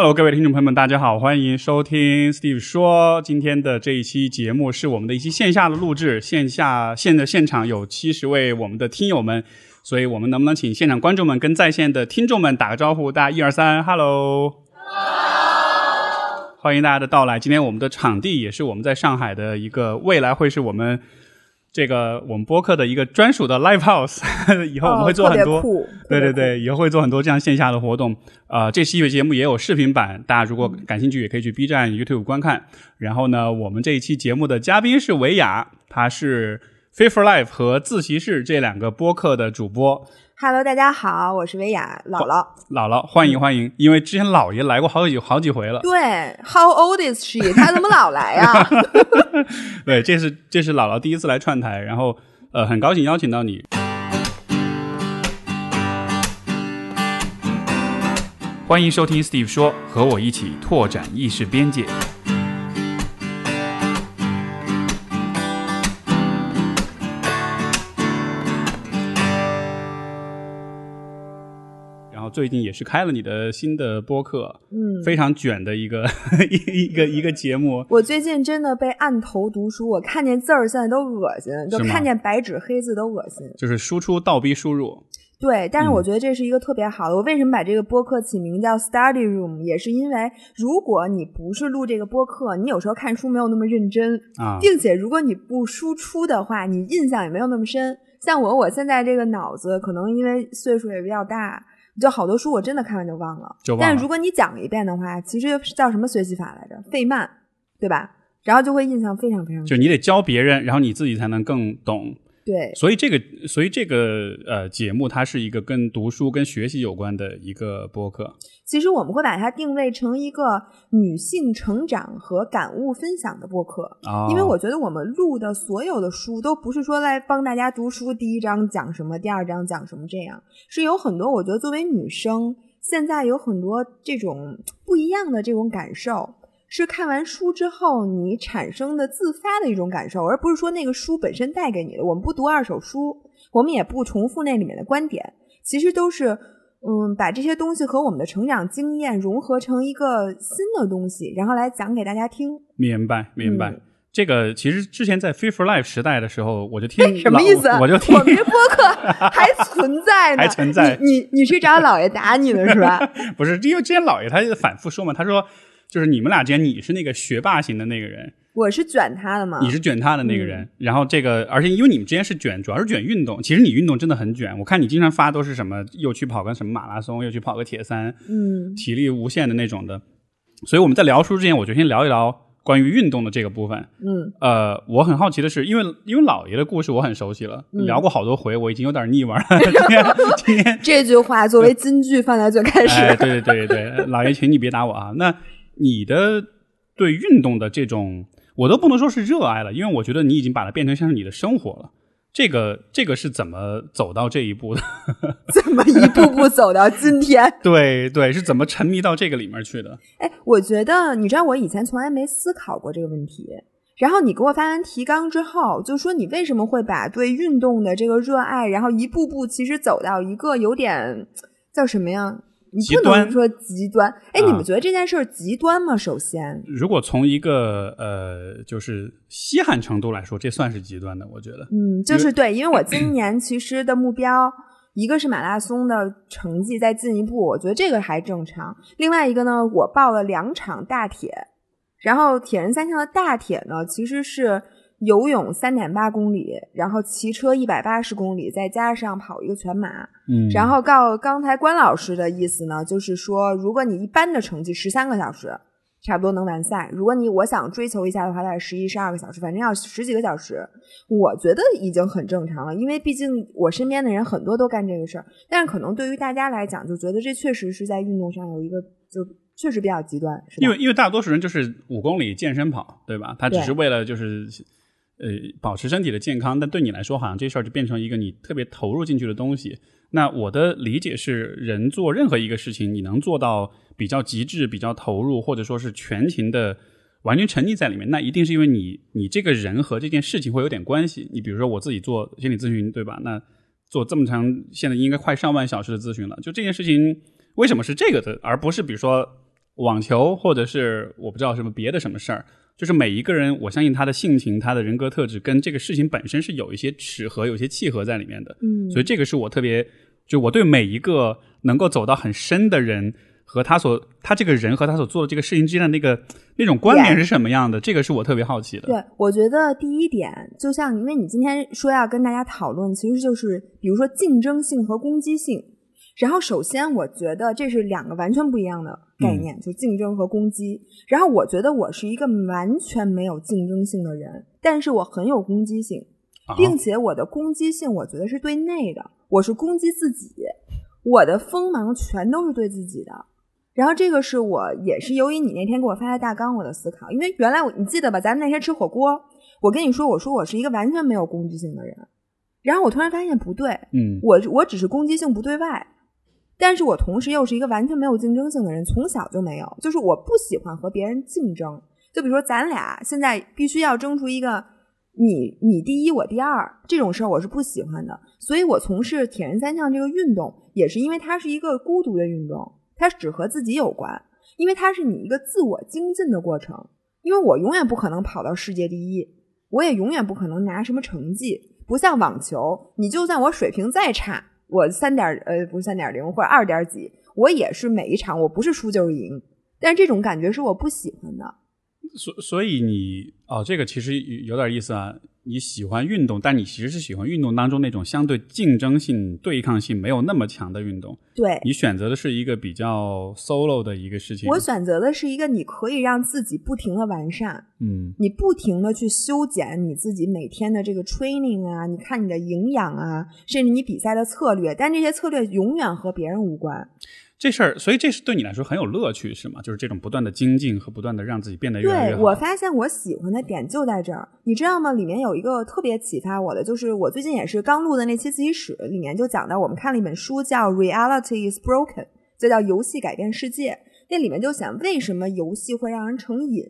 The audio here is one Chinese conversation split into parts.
Hello，各位听众朋友们，大家好，欢迎收听 Steve 说。今天的这一期节目是我们的一期线下的录制，线下现的现场有七十位我们的听友们，所以我们能不能请现场观众们跟在线的听众们打个招呼？大家一二三，Hello，欢迎大家的到来。今天我们的场地也是我们在上海的一个未来会是我们这个我们播客的一个专属的 Live House，以后我们会做很多。对对对，以后会做很多这样线下的活动。呃，这期节目也有视频版，大家如果感兴趣，也可以去 B 站、YouTube 观看。然后呢，我们这一期节目的嘉宾是维亚，他是 Fit for Life 和自习室这两个播客的主播。Hello，大家好，我是维亚姥姥。姥姥，欢迎欢迎！因为之前姥爷来过好几好几回了。对，How old is she？他怎么老来呀？对，这是这是姥姥第一次来串台，然后呃，很高兴邀请到你。欢迎收听 Steve 说，和我一起拓展意识边界。后最近也是开了你的新的播客，嗯，非常卷的一个一 一个一个节目。我最近真的被按头读书，我看见字儿现在都恶心，就看见白纸黑字都恶心。就是输出倒逼输入，对，但是嗯我觉得这是一个特别好的。我为什么把这个播客起名叫 Study Room，也是因为如果你不是录这个播客，你有时候看书没有那么认真，啊并且如果你不输出的话，你印象也没有那么深。像我，我现在这个脑子可能因为岁数也比较大，就好多书我真的看完就忘了。就忘了但如果你讲一遍的话，其实叫什么学习法来着？费曼，对吧？然后就会印象非常非常深。就你得教别人，然后你自己才能更懂。对，所以这个，所以这个呃节目，它是一个跟读书、跟学习有关的一个播客。其实我们会把它定位成一个女性成长和感悟分享的播客。啊，因为我觉得我们录的所有的书都不是说来帮大家读书，第一章讲什么，第二章讲什么，这样是有很多。我觉得作为女生，现在有很多这种不一样的这种感受，是看完书之后你产生的自发的一种感受，而不是说那个书本身带给你的。我们不读二手书，我们也不重复那里面的观点，其实都是。嗯，把这些东西和我们的成长经验融合成一个新的东西，然后来讲给大家听。明白明白。嗯这个其实之前在 Free for Life 时代的时候，我就听什么老意思？我就听我们这播客还存在呢，还存在你你你是找老爷打你呢是吧？不是，因为之前老爷他就反复说嘛，他说就是你们俩之间你是那个学霸型的那个人，我是卷他的嘛？你是卷他的那个嗯人，然后这个而且因为你们之间是卷，主要是卷运动，其实你运动真的很卷，我看你经常发都是什么又去跑个什么马拉松，又去跑个铁三，嗯体力无限的那种的。所以我们在聊书之前，我就先聊一聊关于运动的这个部分。嗯呃，我很好奇的是，因为因为姥爷的故事我很熟悉了，嗯聊过好多回，我已经有点腻歪了。今天今天，这句话作为金句放在最开始。哎，对对对对，姥爷，请你别打我啊。那你的对运动的这种，我都不能说是热爱了，因为我觉得你已经把它变成像是你的生活了。这个这个是怎么走到这一步的？怎么一步步走到今天？对对，是怎么沉迷到这个里面去的？哎，我觉得你知道，我以前从来没思考过这个问题。然后你给我发完提纲之后，就说你为什么会把对运动的这个热爱，然后一步步其实走到一个有点叫什么呀？你不能说极端。哎，啊你们觉得这件事儿极端吗？首先，如果从一个呃，就是稀罕程度来说，这算是极端的，我觉得。嗯，就是对，因为我今年其实的目标，一个是马拉松的成绩再进一步，我觉得这个还正常。另外一个呢，我报了两场大铁，然后铁人三项的大铁呢，其实是游泳三点八公里，然后骑车一百八十公里，再加上跑一个全马。嗯，然后告刚才关老师的意思呢，就是说，如果你一般的成绩十三个小时，差不多能完赛。如果你我想追求一下的话，大概十一、十二个小时，反正要十几个小时，我觉得已经很正常了。因为毕竟我身边的人很多都干这个事儿，但是可能对于大家来讲，就觉得这确实是在运动上有一个就确实比较极端，是吧？因为因为大多数人就是五公里健身跑，对吧？他只是为了就是呃保持身体的健康，但对你来说，好像这事儿就变成一个你特别投入进去的东西。那我的理解是，人做任何一个事情，你能做到比较极致、比较投入，或者说是全情的完全沉溺在里面，那一定是因为你你这个人和这件事情会有点关系。你比如说我自己做心理咨询，对吧？那做这么长，现在应该快上万小时的咨询了，就这件事情为什么是这个的，而不是比如说网球，或者是我不知道什么别的什么事儿，就是每一个人，我相信他的性情、他的人格特质跟这个事情本身是有一些齿合、有些契合在里面的。嗯，所以这个是我特别，就我对每一个能够走到很深的人和他所他这个人和他所做的这个事情之间的那个那种关联是什么样的，这个是我特别好奇的。对，我觉得第一点，就像因为你今天说要跟大家讨论，其实就是比如说竞争性和攻击性。然后首先，我觉得这是两个完全不一样的概念，就竞争和攻击。然后我觉得我是一个完全没有竞争性的人，但是我很有攻击性，并且我的攻击性我觉得是对内的，我是攻击自己，我的锋芒全都是对自己的。然后这个是我也是由于你那天给我发的大纲，我的思考，因为原来我你记得吧，咱们那天吃火锅，我跟你说，我说我是一个完全没有攻击性的人，然后我突然发现不对，嗯，我我只是攻击性不对外。但是我同时又是一个完全没有竞争性的人，从小就没有，就是我不喜欢和别人竞争。就比如说咱俩现在必须要争出一个你你第一我第二这种事儿，我是不喜欢的。所以我从事铁人三项这个运动，也是因为它是一个孤独的运动，它只和自己有关，因为它是你一个自我精进的过程。因为我永远不可能跑到世界第一，我也永远不可能拿什么成绩，不像网球，你就算我水平再差。我三点呃不是三点零或者二点几，我也是每一场我不是输就是赢，但是这种感觉是我不喜欢的。所所以你哦，这个其实有点意思啊。你喜欢运动，但你其实是喜欢运动当中那种相对竞争性、对抗性没有那么强的运动。对，你选择的是一个比较 solo 的一个事情。我选择的是一个你可以让自己不停的完善，嗯，你不停的去修剪你自己每天的这个 training 啊，你看你的营养啊，甚至你比赛的策略，但这些策略永远和别人无关。这事儿，所以这是对你来说很有乐趣，是吗？就是这种不断的精进和不断的让自己变得越来越好。对我发现我喜欢的点就在这儿，你知道吗？里面有一个特别启发我的，就是我最近也是刚录的那期自习室，里面就讲到我们看了一本书叫《Reality Is Broken》，就叫游戏改变世界。那里面就想为什么游戏会让人成瘾，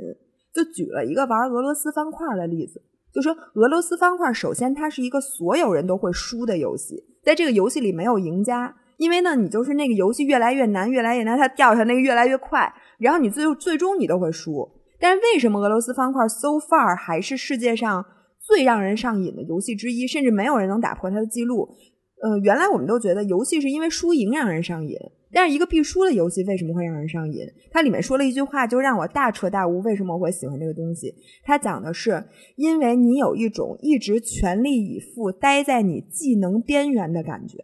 就举了一个玩俄罗斯方块的例子，就说俄罗斯方块首先它是一个所有人都会输的游戏，在这个游戏里没有赢家。因为呢，你就是那个游戏越来越难，越来越难，它掉下那个越来越快，然后你最最终你都会输。但是为什么俄罗斯方块 so far 还是世界上最让人上瘾的游戏之一，甚至没有人能打破它的记录？呃，原来我们都觉得游戏是因为输赢让人上瘾，但是一个必输的游戏为什么会让人上瘾？它里面说了一句话，就让我大彻大悟，为什么我会喜欢这个东西？它讲的是，因为你有一种一直全力以赴待在你技能边缘的感觉。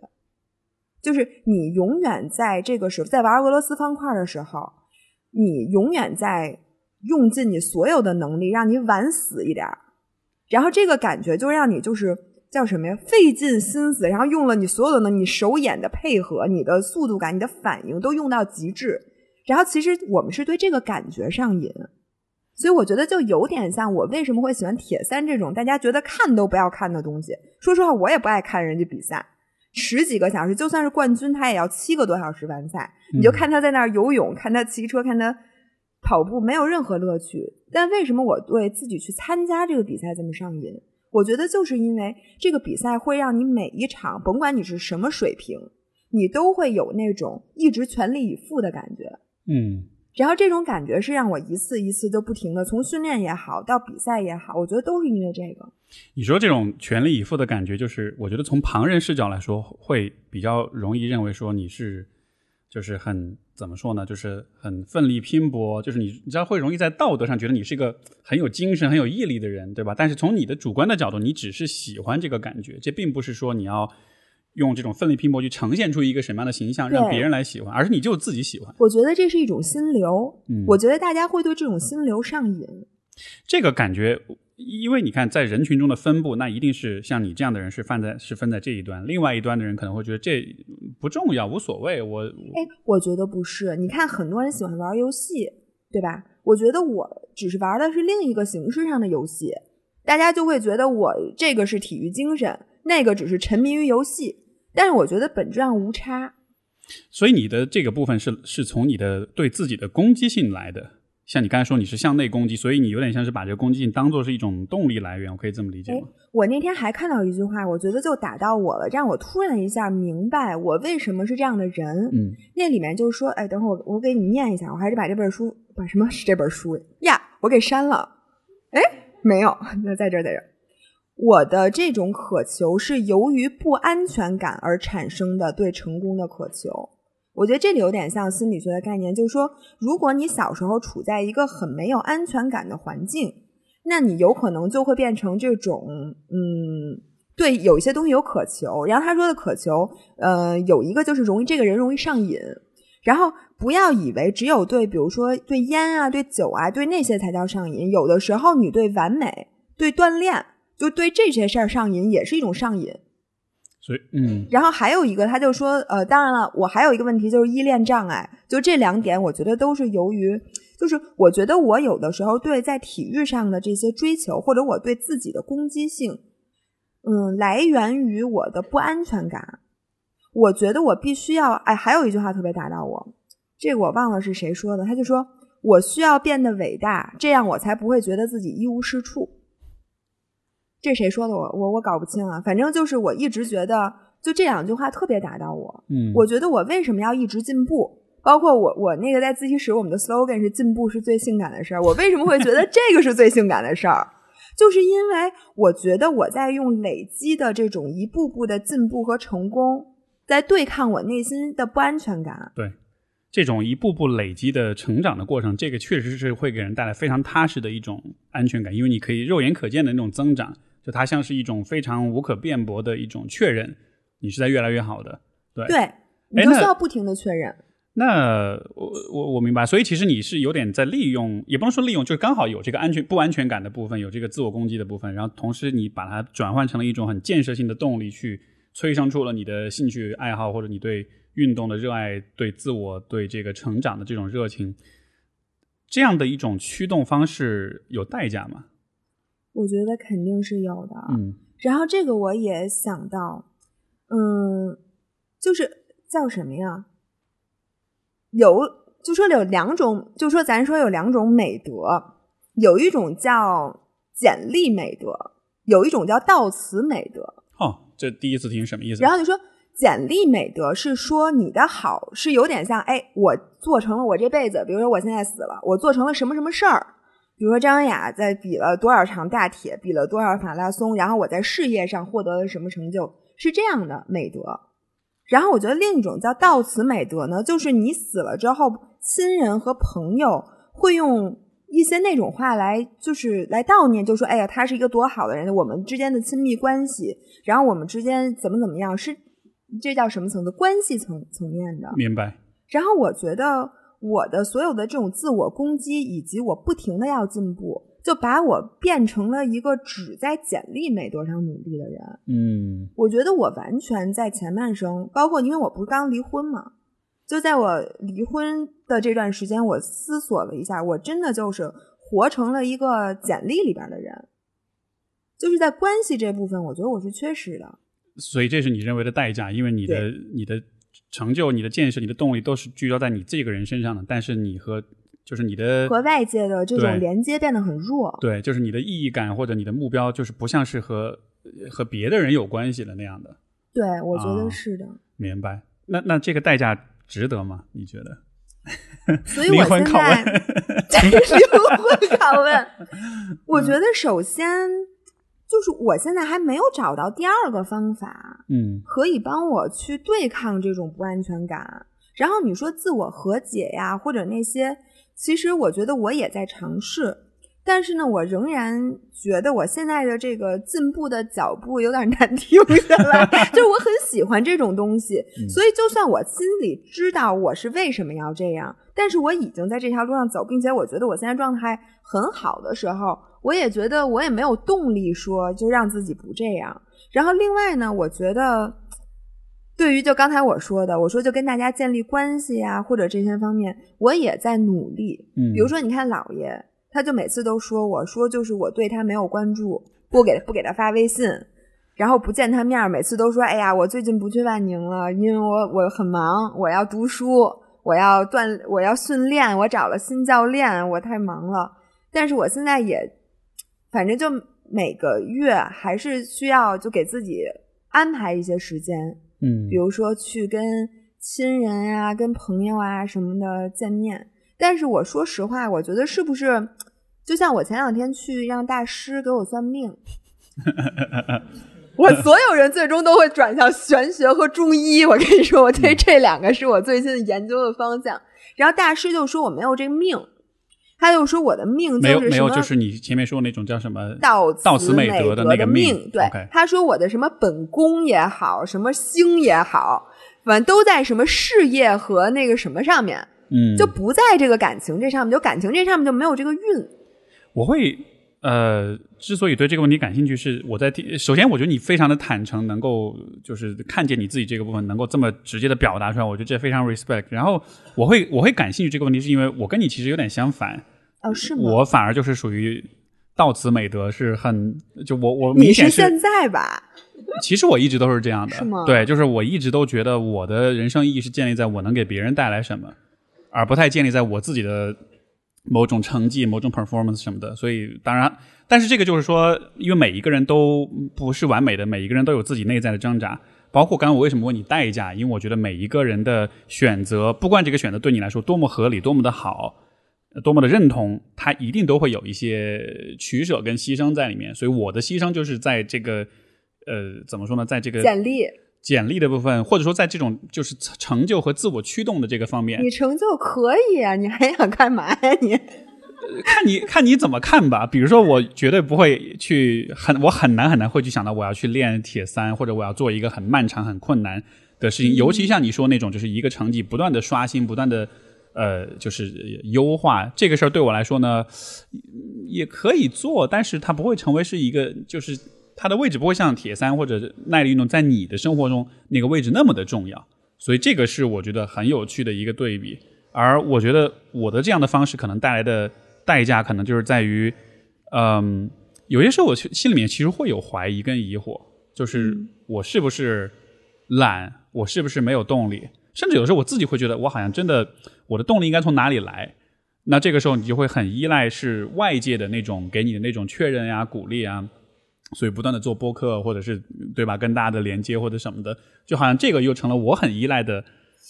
就是你永远在这个时候在玩俄罗斯方块的时候，你永远在用尽你所有的能力，让你晚死一点，然后这个感觉就让你就是叫什么呀？费尽心思，然后用了你所有的能，你手眼的配合，你的速度感，你的反应都用到极致。然后其实我们是对这个感觉上瘾，所以我觉得就有点像我为什么会喜欢铁三这种大家觉得看都不要看的东西。说实话，我也不爱看人家比赛。十几个小时，就算是冠军，他也要七个多小时完赛。你就看他在那儿游泳，看他骑车，看他跑步，没有任何乐趣。但为什么我对自己去参加这个比赛这么上瘾？我觉得就是因为这个比赛会让你每一场，甭管你是什么水平，你都会有那种一直全力以赴的感觉。嗯。然后这种感觉是让我一次一次都不停的从训练也好到比赛也好，我觉得都是因为这个。你说这种全力以赴的感觉，就是我觉得从旁人视角来说，会比较容易认为说你是就是很怎么说呢？就是很奋力拼搏，就是你你知道会容易在道德上觉得你是一个很有精神、很有毅力的人，对吧？但是从你的主观的角度，你只是喜欢这个感觉，这并不是说你要。用这种奋力拼搏去呈现出一个什么样的形象，让别人来喜欢，而是你就自己喜欢。我觉得这是一种心流，嗯，我觉得大家会对这种心流上瘾。这个感觉，因为你看在人群中的分布，那一定是像你这样的人是放在是分在这一端，另外一端的人可能会觉得这不重要，无所谓。我哎，我觉得不是。你看，很多人喜欢玩游戏，对吧？我觉得我只是玩的是另一个形式上的游戏，大家就会觉得我这个是体育精神，那个只是沉迷于游戏。但是我觉得本质上无差，所以你的这个部分是是从你的对自己的攻击性来的。像你刚才说你是向内攻击，所以你有点像是把这个攻击性当做是一种动力来源，我可以这么理解吗？我那天还看到一句话，我觉得就打到我了，让我突然一下明白我为什么是这样的人。嗯，那里面就是说，哎，等会儿我我给你念一下，我还是把这本书，把什么是这本书呀？我给删了。哎，没有，那在这儿，在这儿。我的这种渴求是由于不安全感而产生的对成功的渴求。我觉得这里有点像心理学的概念，就是说，如果你小时候处在一个很没有安全感的环境，那你有可能就会变成这种，嗯，对有一些东西有渴求。然后他说的渴求，呃，有一个就是容易这个人容易上瘾。然后不要以为只有对，比如说对烟啊、对酒啊、对那些才叫上瘾。有的时候你对完美、对锻炼，就对这些事儿上瘾，也是一种上瘾。所以，嗯，然后还有一个，他就说，呃，当然了，我还有一个问题就是依恋障碍，就这两点，我觉得都是由于，就是我觉得我有的时候对在体育上的这些追求，或者我对自己的攻击性，嗯，来源于我的不安全感。我觉得我必须要，哎，还有一句话特别打到我，这个我忘了是谁说的，他就说我需要变得伟大，这样我才不会觉得自己一无是处。这谁说的？我我我搞不清啊。反正就是我一直觉得，就这两句话特别打到我。嗯，我觉得我为什么要一直进步？包括我我那个在自习室，我们的 slogan 是“进步是最性感的事儿”。我为什么会觉得这个是最性感的事儿？就是因为我觉得我在用累积的这种一步步的进步和成功，在对抗我内心的不安全感。对，这种一步步累积的成长的过程，这个确实是会给人带来非常踏实的一种安全感，因为你可以肉眼可见的那种增长。就它像是一种非常无可辩驳的一种确认，你是在越来越好的，对对，你就需要不停的确认。那我我我明白，所以其实你是有点在利用，也不能说利用，就是刚好有这个安全不安全感的部分，有这个自我攻击的部分，然后同时你把它转换成了一种很建设性的动力，去催生出了你的兴趣爱好或者你对运动的热爱，对自我对这个成长的这种热情，这样的一种驱动方式有代价吗？我觉得肯定是有的，嗯，然后这个我也想到，嗯，就是叫什么呀？有就说有两种，就说咱说有两种美德，有一种叫简历美德，有一种叫悼词美德。哦，这第一次听什么意思？然后就说简历美德是说你的好是有点像，哎，我做成了我这辈子，比如说我现在死了，我做成了什么什么事儿。比如说张文雅在比了多少场大铁，比了多少马拉松，然后我在事业上获得了什么成就，是这样的美德。然后我觉得另一种叫悼词美德呢，就是你死了之后，亲人和朋友会用一些那种话来，就是来悼念，就说哎呀，他是一个多好的人，我们之间的亲密关系，然后我们之间怎么怎么样，是这叫什么层次？关系层层面的。明白。然后我觉得。我的所有的这种自我攻击，以及我不停的要进步，就把我变成了一个只在简历没多少努力的人。嗯，我觉得我完全在前半生，包括因为我不是刚离婚嘛，就在我离婚的这段时间，我思索了一下，我真的就是活成了一个简历里边的人，就是在关系这部分，我觉得我是缺失的。所以这是你认为的代价，因为你的你的。成就你的建设，你的动力都是聚焦在你这个人身上的，但是你和就是你的和外界的这种连接变得很弱。对，就是你的意义感或者你的目标，就是不像是和和别的人有关系的那样的。对，我觉得是的。明白。那那这个代价值得吗？你觉得？所以我现在 灵魂拷问，我觉得首先。就是我现在还没有找到第二个方法，嗯，可以帮我去对抗这种不安全感。然后你说自我和解呀，或者那些，其实我觉得我也在尝试，但是呢，我仍然觉得我现在的这个进步的脚步有点难停下来。就是我很喜欢这种东西，所以就算我心里知道我是为什么要这样，但是我已经在这条路上走，并且我觉得我现在状态很好的时候。我也觉得我也没有动力说就让自己不这样。然后另外呢，我觉得对于就刚才我说的，我说就跟大家建立关系啊，或者这些方面，我也在努力。嗯，比如说你看姥爷，他就每次都说我说就是我对他没有关注，不给不给他发微信，然后不见他面，每次都说哎呀，我最近不去万宁了，因为我我很忙，我要读书。我要锻，我要训练，我找了新教练，我太忙了。但是我现在也，反正就每个月还是需要就给自己安排一些时间，嗯比如说去跟亲人呀、跟朋友啊什么的见面。但是我说实话，我觉得是不是就像我前两天去让大师给我算命，我所有人最终都会转向玄学和中医。我跟你说，我嗯对这两个是我最近研究的方向。然后大师就说我没有这个命，他就说我的命没有没有，就是什么就是你前面说那种叫什么道道此美美德的那个命命。对他说我的什么本宫也好，什么星也好，反正都在什么事业和那个什么上面，嗯，就不在这个感情这上面，就感情这上面就没有这个运。我会呃，之所以对这个问题感兴趣，是我在听。首先，我觉得你非常的坦诚，能够就是看见你自己这个部分，能够这么直接的表达出来，我觉得这非常 respect。然后，我会我会感兴趣这个问题，是因为我跟你其实有点相反，哦，是吗？我反而就是属于到此美德，是很就我我你明显是现在吧？其实我一直都是这样的，是吗对，就是我一直都觉得我的人生意义是建立在我能给别人带来什么，而不太建立在我自己的某种成绩、某种 performance 什么的。所以，当然，但是这个就是说，因为每一个人都不是完美的，每一个人都有自己内在的挣扎。包括刚刚我为什么问你代价，因为我觉得每一个人的选择，不管这个选择对你来说多么合理、多么的好、多么的认同，他一定都会有一些取舍跟牺牲在里面。所以我的牺牲就是在这个呃，怎么说呢，在这个简历，简历的部分，或者说在这种就是成就和自我驱动的这个方面你，成就可以啊，你还想干嘛呀你？看你看你怎么看吧。比如说，我绝对不会去很，我很难很难会去想到我要去练铁三，或者我要做一个很漫长、很困难的事情。尤其像你说那种，就是一个成绩不断的刷新，不断的呃，就是优化这个事儿，对我来说呢，也可以做，但是它不会成为是一个就是。它的位置不会像铁三或者耐力运动在你的生活中那个位置那么的重要，所以这个是我觉得很有趣的一个对比。而我觉得我的这样的方式可能带来的代价，可能就是在于，嗯，有些时候我心里面其实会有怀疑跟疑惑，就是我是不是懒，我是不是没有动力，甚至有时候我自己会觉得，我好像真的我的动力应该从哪里来？那这个时候你就会很依赖是外界的那种给你的那种确认呀、鼓励啊。所以不断的做播客，或者是对吧，跟大家的连接或者什么的，就好像这个又成了我很依赖的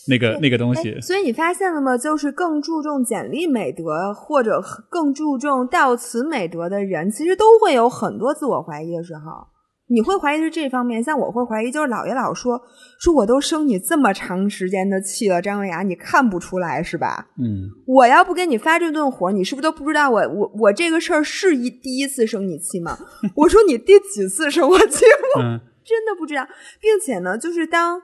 那个那个东西哎。所以你发现了吗？就是更注重简历美德或者更注重到词美德的人，其实都会有很多自我怀疑的时候。你会怀疑是这方面，像我会怀疑，就是姥爷老说说我都生你这么长时间的气了，张文雅，你看不出来是吧？嗯，我要不给你发这顿火，你是不是都不知道我我我这个事儿是一第一次生你气吗？我说你第几次生我气？我嗯 真的不知道，并且呢，就是当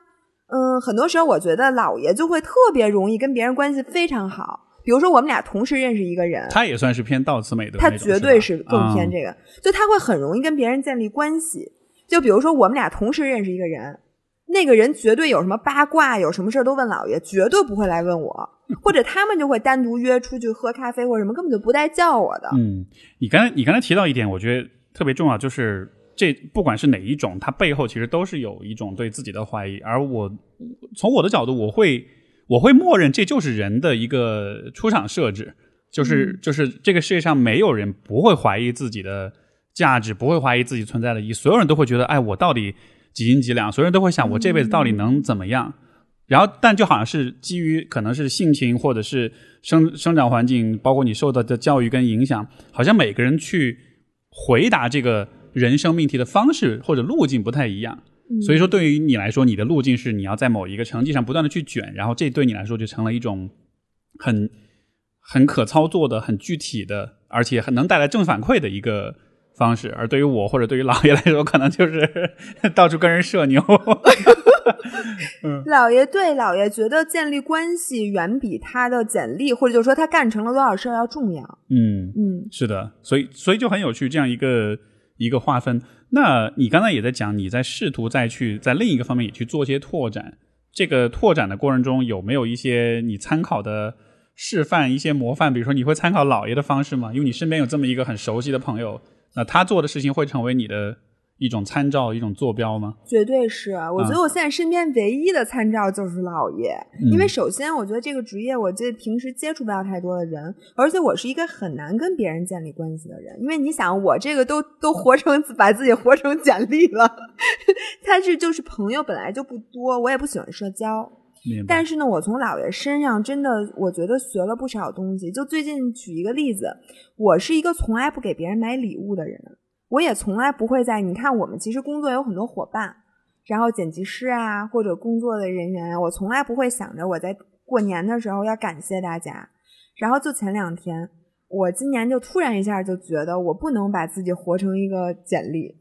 嗯，很多时候我觉得姥爷就会特别容易跟别人关系非常好。比如说，我们俩同时认识一个人，他也算是偏倒慈美德他，绝对是更偏这个，就他会很容易跟别人建立关系。就比如说，我们俩同时认识一个人，那个人绝对有什么八卦，有什么事儿都问老爷，绝对不会来问我，或者他们就会单独约出去喝咖啡或者什么，根本就不带叫我的。嗯，你刚才你刚才提到一点，我觉得特别重要，就是这不管是哪一种，它背后其实都是有一种对自己的怀疑。而我从我的角度，我会我会默认这就是人的一个出厂设置，就是、就是这个世界上没有人不会怀疑自己的价值，不会怀疑自己存在的意义，所有人都会觉得，哎，我到底几斤几两？所有人都会想，我这辈子到底能怎么样？然后，但就好像是基于可能是性情，或者是生生长环境，包括你受到的教育跟影响，好像每个人去回答这个人生命题的方式或者路径不太一样。所以说，对于你来说，你的路径是你要在某一个成绩上不断的去卷，然后这对你来说就成了一种很很可操作的、很具体的，而且很能带来正反馈的一个方式。而对于我或者对于老爷来说，可能就是 到处跟人社牛。老爷对老爷觉得建立关系远比他的简历，或者就是说他干成了多少事儿要重要。嗯，嗯是的，所以所以就很有趣，这样一个一个划分。那你刚才也在讲，你在试图再去在另一个方面也去做些拓展。这个拓展的过程中，有没有一些你参考的示范、一些模范？比如说，你会参考姥爷的方式吗？因为你身边有这么一个很熟悉的朋友，那他做的事情会成为你的一种参照，一种坐标吗？绝对是，我觉得我现在身边唯一的参照就是姥爷，因为首先我觉得这个职业，我这平时接触不到太多的人，而且我是一个很难跟别人建立关系的人，因为你想，我这个都 都活成把自己活成简历了，他是就是朋友本来就不多，我也不喜欢社交。但是呢，我从姥爷身上真的，我觉得学了不少东西。就最近举一个例子，我是一个从来不给别人买礼物的人。我也从来不会在你看，我们其实工作有很多伙伴，然后剪辑师啊，或者工作的人员啊，我从来不会想着我在过年的时候要感谢大家。然后就前两天，我今年就突然一下就觉得我不能把自己活成一个简历。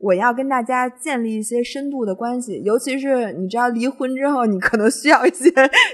我要跟大家建立一些深度的关系，尤其是你知道离婚之后，你可能需要一些，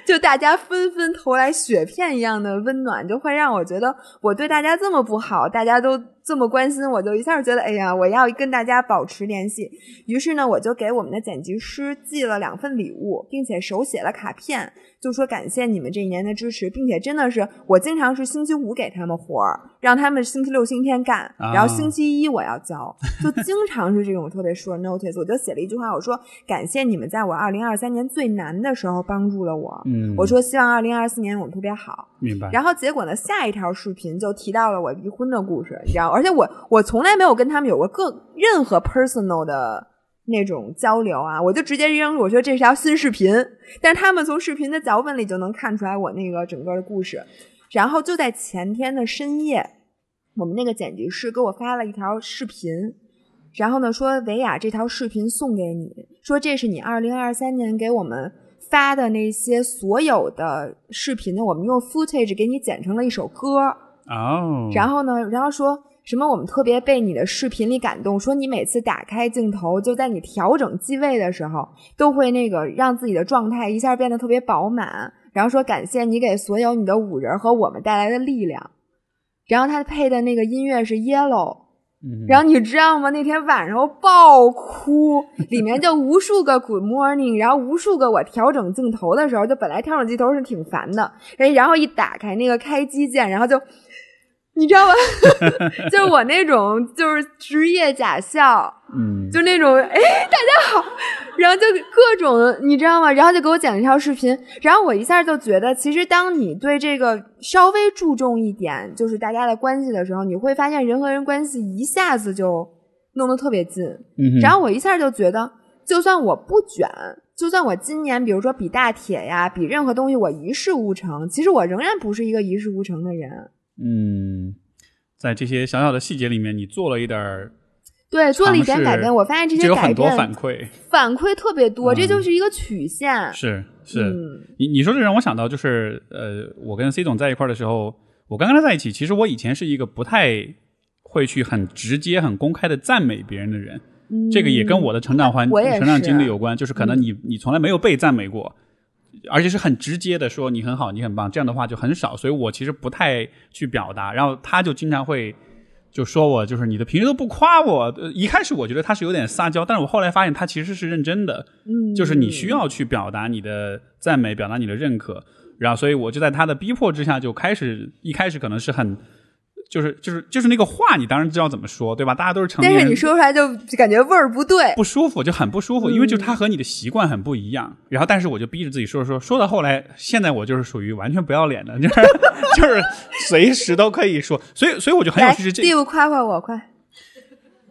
就大家纷纷投来雪片一样的温暖，就会让我觉得我对大家这么不好，大家都这么关心，我就一下觉得，哎呀，我要跟大家保持联系。于是呢，我就给我们的剪辑师寄了两份礼物，并且手写了卡片。就说感谢你们这一年的支持，并且真的是我经常是星期五给他们活儿，让他们星期六、星期天干，然后星期一我要交，就经常是这种特别 short notice。我就写了一句话，我说感谢你们在我二零二三年最难的时候帮助了我。嗯，我说希望二零二四年我们特别好。明白。然后结果呢，下一条视频就提到了我离婚的故事，你知道，而且我我从来没有跟他们有过各任何 personal 的。那种交流啊，我就直接扔，我说这是条新视频，但是他们从视频的脚本里就能看出来我那个整个的故事。然后就在前天的深夜，我们那个剪辑师给我发了一条视频，然后呢说维亚这条视频送给你，说这是你二零二三年给我们发的那些所有的视频呢，我们用 footage 给你剪成了一首歌。哦，然后呢，然后说。什么？我们特别被你的视频里感动，说你每次打开镜头，就在你调整机位的时候，都会那个让自己的状态一下变得特别饱满。然后说感谢你给所有你的五人和我们带来的力量。然后他配的那个音乐是 Yellow，然后你知道吗？那天晚上我爆哭，里面就无数个 Good Morning，然后无数个我调整镜头的时候，就本来调整镜头是挺烦的，哎，然后一打开那个开机键，然后就。你知道吗？就是我那种，就是职业假笑，嗯，就那种，哎，大家好，然后就各种，你知道吗？然后就给我剪了一条视频，然后我一下就觉得，其实当你对这个稍微注重一点，就是大家的关系的时候，你会发现人和人关系一下子就弄得特别近。嗯，然后我一下就觉得，就算我不卷，就算我今年比如说比大铁呀，比任何东西我一事无成，其实我仍然不是一个一事无成的人。嗯，在这些小小的细节里面，你做了一点儿，对，做了一点改变。我发现这些改变反馈，反馈特别多，这就是一个曲线。是是，你你说这让我想到，就是呃，我跟 C 总在一块儿的时候，我刚跟他在一起，其实我以前是一个不太会去很直接、很公开的赞美别人的人。这个也跟我的成长环、成长经历有关，就是可能你你从来没有被赞美过。而且是很直接的说你很好，你很棒，这样的话就很少，所以我其实不太去表达。然后他就经常会就说我就是你的平时都不夸我。一开始我觉得他是有点撒娇，但是我后来发现他其实是认真的。嗯，就是你需要去表达你的赞美，表达你的认可。然后所以我就在他的逼迫之下就开始，一开始可能是很。就是就是就是那个话，你当然知道怎么说，对吧？大家都是成年人，但是你说出来就感觉味儿不对，不舒服，就很不舒服，因为就他和你的习惯很不一样。然后，但是我就逼着自己说说，说到后来，现在我就是属于完全不要脸的，就是 就是随时都可以说。所以，所以我就很有趣。第五夸夸我快。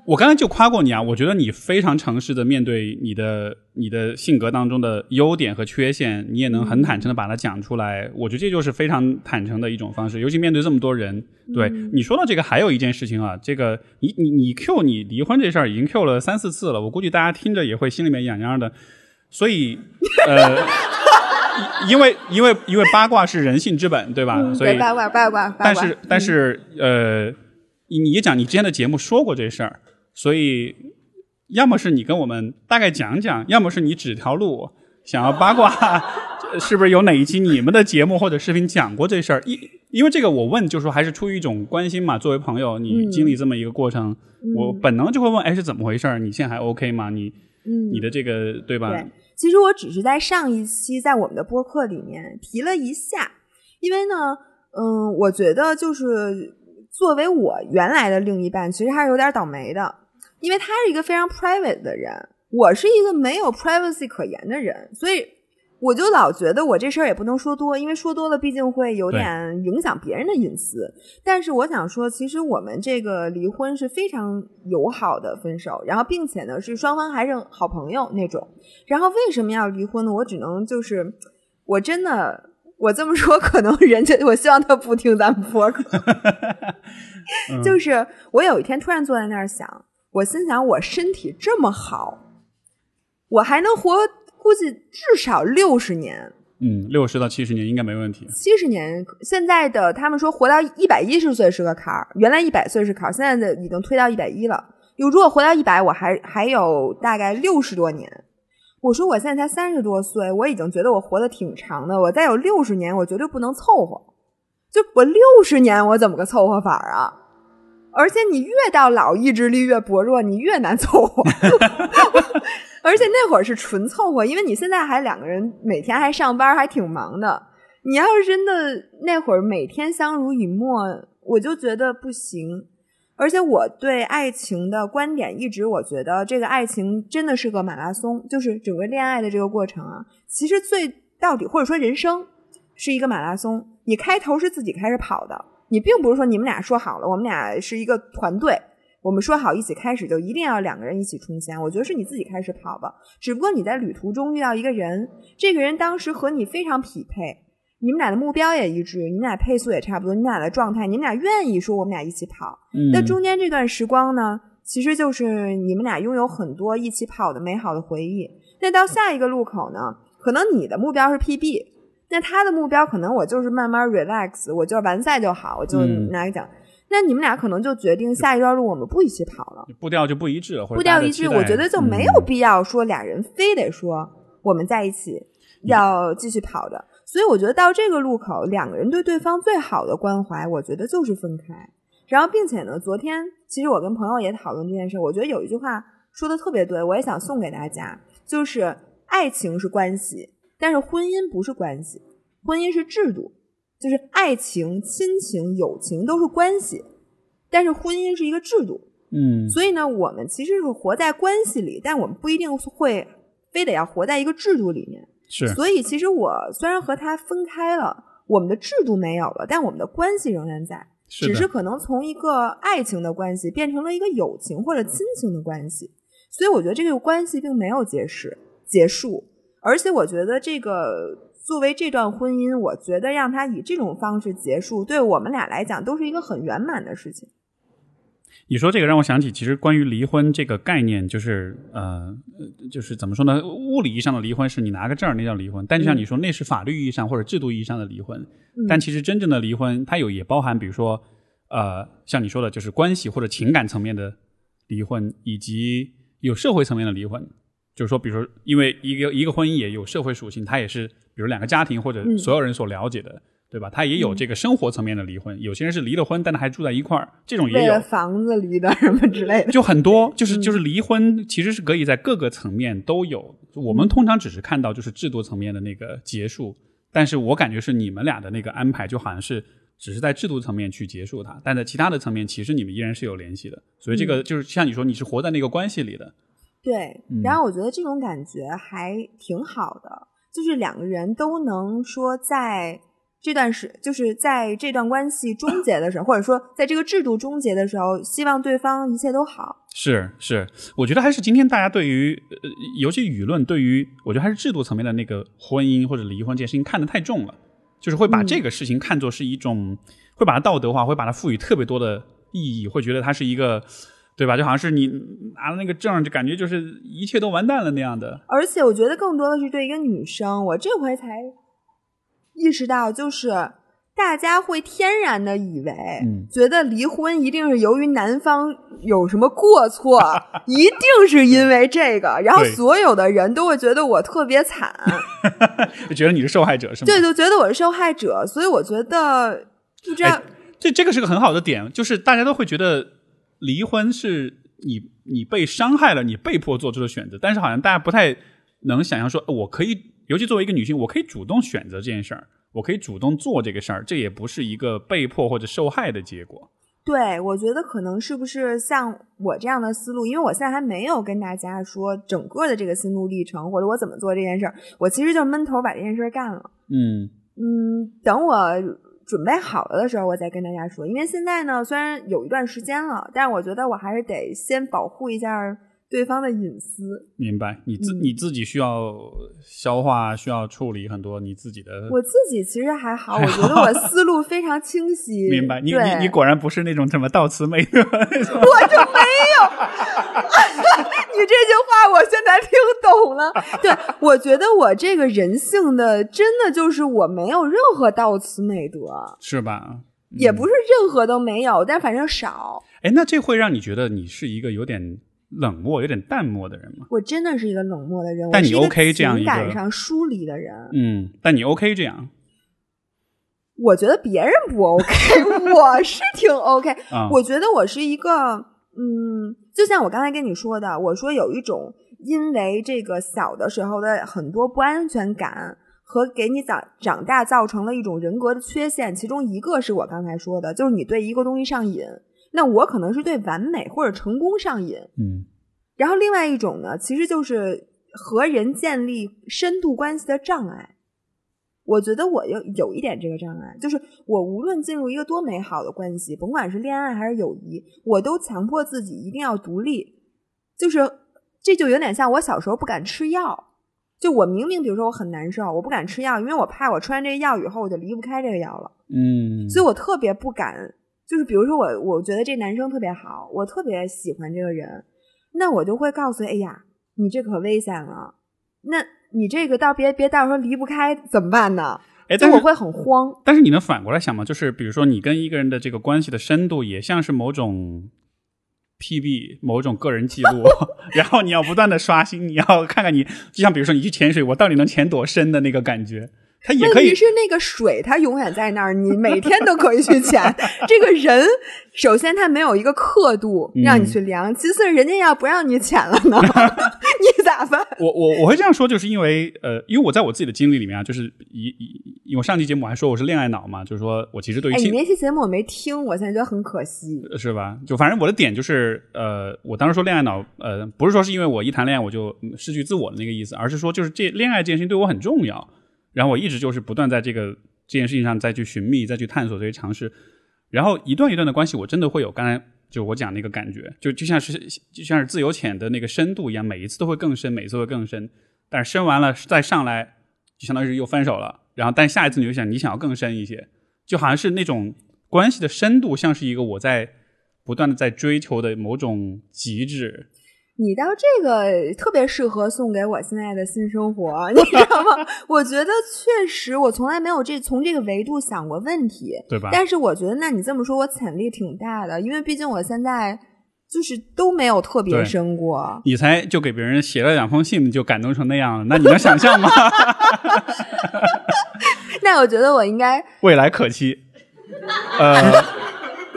我刚才就夸过你啊，我觉得你非常诚实的面对你的你的性格当中的优点和缺陷，你也能很坦诚的把它讲出来。我觉得这就是非常坦诚的一种方式，尤其面对这么多人。对你说到这个，还有一件事情啊，这个你你你 Q 你离婚这事儿已经 Q 了三四次了，我估计大家听着也会心里面痒痒的。所以呃，因为因为因为八卦是人性之本，对吧？所以八卦八卦。八卦但是但是呃，你你讲你之前的节目说过这事儿。所以，要么是你跟我们大概讲讲，要么是你指条路，想要八卦，是不是有哪一期你们的节目或者视频讲过这事儿？因因为这个我问，就说还是出于一种关心嘛。作为朋友，你经历这么一个过程，我本能就会问：哎，是怎么回事？你现在还 OK 吗？你，你的这个对吧？对，其实我只是在上一期在我们的播客里面提了一下，因为呢，嗯，我觉得就是作为我原来的另一半，其实还是有点倒霉的。因为他是一个非常 private 的人，我是一个没有 privacy 可言的人，所以我就老觉得我这事儿也不能说多，因为说多了毕竟会有点影响别人的隐私。但是我想说，其实我们这个离婚是非常友好的分手，然后并且呢是双方还是好朋友那种。然后为什么要离婚呢？我只能就是我真的。我这么说，可能人家我希望他不听咱们播客。就是我有一天突然坐在那儿想，我心想我身体这么好，我还能活估计至少六十年。嗯，六十到七十年应该没问题。七十年，现在的他们说活到一百一十岁是个坎儿，原来一百岁是坎儿，现在的已经推到一百一了。有如果活到一百，我还还有大概六十多年。我说我现在才三十多岁，我已经觉得我活得挺长的。我再有六十年，我绝对不能凑合。就我六十年，我怎么个凑合法啊？而且你越到老，意志力越薄弱，你越难凑合。而且那会儿是纯凑合，因为你现在还两个人，每天还上班，还挺忙的。你要是真的那会儿每天相濡以沫，我就觉得不行。而且我对爱情的观点一直，我觉得这个爱情真的是个马拉松，就是整个恋爱的这个过程啊，其实最到底或者说人生是一个马拉松，你开头是自己开始跑的，你并不是说你们俩说好了，我们俩是一个团队，我们说好一起开始就一定要两个人一起冲线，我觉得是你自己开始跑吧，只不过你在旅途中遇到一个人，这个人当时和你非常匹配。你们俩的目标也一致，你们俩配速也差不多，你们俩的状态，你们俩愿意说我们俩一起跑。那中间这段时光呢，其实就是你们俩拥有很多一起跑的美好的回忆。那到下一个路口呢，可能你的目标是 PB，那他的目标可能我就是慢慢 relax，我就是完赛就好，我就拿个奖。那你们俩可能就决定下一段路我们不一起跑了，步调就不一致了，步调一致，我觉得就没有必要说俩人非得说我们在一起要继续跑的。所以我觉得到这个路口，两个人对对方最好的关怀，我觉得就是分开。然后，并且呢，昨天其实我跟朋友也讨论这件事，我觉得有一句话说的特别对，我也想送给大家，就是爱情是关系，但是婚姻不是关系，婚姻是制度。就是爱情、亲情、友情都是关系，但是婚姻是一个制度。嗯，所以呢，我们其实是活在关系里，但我们不一定会非得要活在一个制度里面。是，所以其实我虽然和他分开了，我们的制度没有了，但我们的关系仍然在，只是可能从一个爱情的关系变成了一个友情或者亲情的关系。所以我觉得这个关系并没有结束，结束。而且我觉得这个作为这段婚姻，我觉得让他以这种方式结束，对我们俩来讲都是一个很圆满的事情。你说这个让我想起，其实关于离婚这个概念，就是呃，就是怎么说呢？物理意义上的离婚是你拿个证儿，那叫离婚。但就像你说，那是法律意义上或者制度意义上的离婚。但其实真正的离婚，它有也包含，比如说呃，像你说的，就是关系或者情感层面的离婚，以及有社会层面的离婚。就是说，比如说，因为一个一个婚姻也有社会属性，它也是比如两个家庭或者所有人所了解的。对吧？它也有这个生活层面的离婚，有些人是离了婚，但他还住在一块儿，这种也有。房子离的什么之类的，就很多，就是就是离婚，其实是可以在各个层面都有。我们通常只是看到就是制度层面的那个结束，但是我感觉是你们俩的那个安排，就好像是只是在制度层面去结束它，但在其他的层面，其实你们依然是有联系的。所以这个就是像你说，你是活在那个关系里的。对，然后我觉得这种感觉还挺好的，就是两个人都能说在。这段时就是在这段关系终 结的时候，或者说在这个制度终结的时候，希望对方一切都好。是是，我觉得还是今天大家对于，呃，尤其舆论对于，我觉得还是制度层面的那个婚姻或者离婚这件事情看得太重了，就是会把这个事情看作是一种，会把它道德化，会把它赋予特别多的意义，会觉得它是一个，对吧？就好像是你拿了那个证，就感觉就是一切都完蛋了那样的。而且我觉得更多的是对一个女生，我这回才。意识到，就是大家会天然的以为，觉得离婚一定是由于男方有什么过错，一定是因为这个，然后所有的人都会觉得我特别惨，就觉得你是受害者，是吗？对，就觉得我是受害者，所以我觉得不知道，这这个是个很好的点，就是大家都会觉得离婚是你你被伤害了，你被迫做出的选择，但是好像大家不太能想象说，我可以。尤其作为一个女性，我可以主动选择这件事儿，我可以主动做这个事儿，这也不是一个被迫或者受害的结果。对，我觉得可能是不是像我这样的思路，因为我现在还没有跟大家说整个的这个心路历程，或者我怎么做这件事儿，我其实就闷头把这件事儿干了。嗯嗯，等我准备好了的时候，我再跟大家说。因为现在呢，虽然有一段时间了，但是我觉得我还是得先保护一下对方的隐私。明白，你自、嗯你自己需要消化，需要处理很多你自己的。我自己其实还好，我觉得我思路非常清晰。明白，你你你果然不是那种什么悼词美德。我就没有。你这句话我现在听懂了。对，我觉得我这个人性的真的就是我没有任何悼词美德，是吧？也不是任何都没有，但反正少。哎，那这会让你觉得你是一个有点冷漠、有点淡漠的人吗？我真的是一个冷漠的人，但你 OK 这样一情感上疏离的人。嗯，但你 OK 这样我觉得别人不 OK，我是挺 OK。啊？我觉得我是一个，嗯，就像我刚才跟你说的，我说有一种因为这个小的时候的很多不安全感和给你长长大造成了一种人格的缺陷，其中一个是我刚才说的，就是你对一个东西上瘾。那我可能是对完美或者成功上瘾，嗯然后另外一种呢，其实就是和人建立深度关系的障碍。我觉得我有有一点这个障碍，就是我无论进入一个多美好的关系，甭管是恋爱还是友谊，我都强迫自己一定要独立。就是这就有点像我小时候不敢吃药，就我明明比如说我很难受，我不敢吃药，因为我怕我吃完这个药以后我就离不开这个药了。嗯，所以我特别不敢，就是比如说我，我觉得这男生特别好，我特别喜欢这个人，那我就会告诉他，哎呀，你这可危险了，那你这个到别别到时候离不开怎么办呢？哎，但是我会很慌。但是你能反过来想吗？就是比如说你跟一个人的这个关系的深度，也像是某种 PB 某种个人记录，然后你要不断的刷新，你要看看你，就像比如说你去潜水，我到底能潜多深的那个感觉，它也可以问题是那个水它永远在那儿，你每天都可以去潜。这个人首先他没有一个刻度嗯让你去量，其次人家要不让你潜了呢，你咋办？我我我会这样说，就是因为呃，因为我在我自己的经历里面啊，就是一一，因为我上期节目还说我是恋爱脑嘛，就是说我其实对于哎，你亲、那期节目我没听，我现在觉得很可惜。是吧？就反正我的点就是呃，我当时说恋爱脑，呃，不是说是因为我一谈恋爱我就嗯失去自我的那个意思，而是说就是这恋爱这件事情对我很重要，然后我一直就是不断在这个这件事情上再去寻觅、再去探索、再去尝试，然后一段一段的关系，我真的会有刚才就我讲那个感觉，就就像是就像是自由潜的那个深度一样，每一次都会更深，每一次会更深，但是深完了再上来，就相当于是又分手了，然后但下一次你就想你想要更深一些，就好像是那种关系的深度，像是一个我在不断的在追求的某种极致。你倒这个特别适合送给我现在的新生活，你知道吗？我觉得确实，我从来没有这从这个维度想过问题，对吧但是我觉得，那你这么说，我潜力挺大的，因为毕竟我现在就是都没有特别对深过。你才就给别人写了两封信，就感动成那样了，那你能想象吗？那我觉得我应该 未来可期。呃，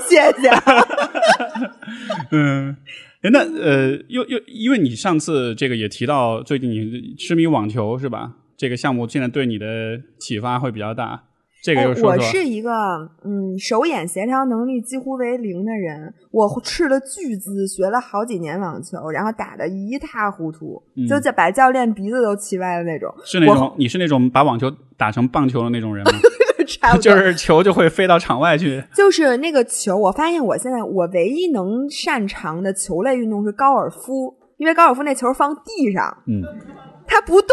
谢谢。嗯，诶那呃，又又因为你上次这个也提到，最近你痴迷网球是吧？这个项目现在对你的启发会比较大，这个哎又说说。我是一个嗯手眼协调能力几乎为零的人，我斥了巨资学了好几年网球，然后打的一塌糊涂，嗯就这把教练鼻子都气歪的那种。是那种你是那种把网球打成棒球的那种人吗？就是球就会飞到场外去。就是那个球，我发现我现在我唯一能擅长的球类运动是高尔夫，因为高尔夫那球放地上，嗯，它不动。